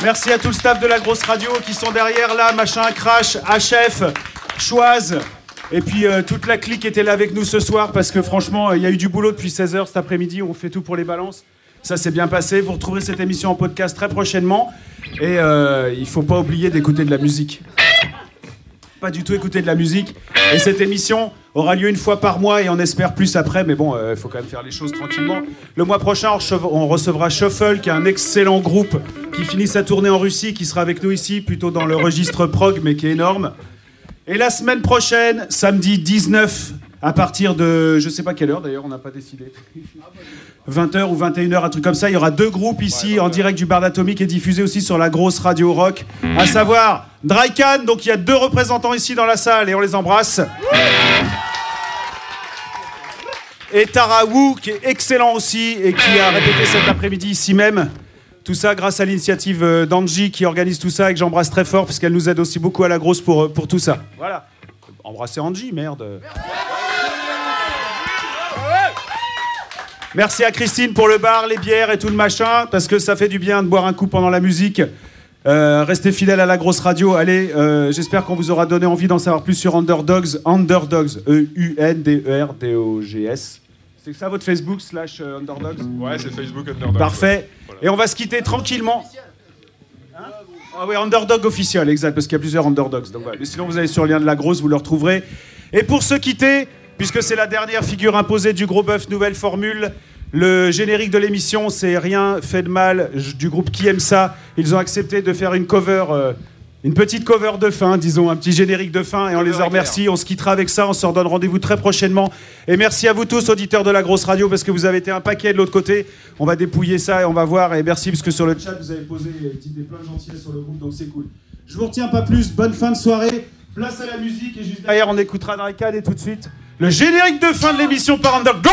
Merci à tout le staff de la grosse radio qui sont derrière là, machin, Crash, HF, Choise. Et puis euh, toute la clique était là avec nous ce soir parce que franchement, euh, il y a eu du boulot depuis 16h cet après-midi. On fait tout pour les balances. Ça s'est bien passé. Vous retrouverez cette émission en podcast très prochainement. Et euh, il faut pas oublier d'écouter de la musique. Pas du tout écouter de la musique. Et cette émission aura lieu une fois par mois et on espère plus après. Mais bon, il faut quand même faire les choses tranquillement. Le mois prochain, on recevra Shuffle, qui est un excellent groupe qui finit sa tournée en Russie, qui sera avec nous ici, plutôt dans le registre prog, mais qui est énorme. Et la semaine prochaine, samedi 19, à partir de, je sais pas quelle heure d'ailleurs, on n'a pas décidé. 20h ou 21h, un truc comme ça. Il y aura deux groupes ici en direct du bar d'Atomique et diffusé aussi sur la grosse radio rock, à savoir Drycan. Donc il y a deux représentants ici dans la salle et on les embrasse. Et Tara Wu, qui est excellent aussi et qui a répété cet après-midi ici même. Tout ça grâce à l'initiative euh, d'Angie qui organise tout ça et que j'embrasse très fort parce qu'elle nous aide aussi beaucoup à la grosse pour, euh, pour tout ça. Voilà. Embrassez Angie, merde. Merci à Christine pour le bar, les bières et tout le machin, parce que ça fait du bien de boire un coup pendant la musique. Euh, restez fidèles à la grosse radio. Allez, j'espère qu'on vous aura donné envie d'en savoir plus sur Underdogs. Underdogs, E-U-N-D-E-R-D-O-G-S. C'est ça votre Facebook slash euh, Underdogs Ouais, c'est Facebook Underdog. Parfait. Et on va se quitter tranquillement. Hein ah oui, Underdog officiel, exact, parce qu'il y a plusieurs Underdogs. Donc, voilà. Mais sinon, vous allez sur le lien de la grosse, vous le retrouverez. Et pour se quitter, puisque c'est la dernière figure imposée du gros bœuf, nouvelle formule, le générique de l'émission, c'est Rien fait de mal du groupe Qui aime ça. Ils ont accepté de faire une cover, euh, une petite cover de fin, disons, un petit générique de fin, et on les en remercie. On se quittera avec ça, on se redonne rendez-vous très prochainement. Et merci à vous tous, auditeurs de la grosse radio, parce que vous avez été un paquet de l'autre côté. On va dépouiller ça et on va voir. Et merci, parce que sur le chat, vous avez posé des plein de sur le groupe, donc c'est cool. Je vous retiens pas plus. Bonne fin de soirée. Place à la musique et juste derrière, on écoutera cadres et tout de suite le générique de fin de l'émission par Underdogs.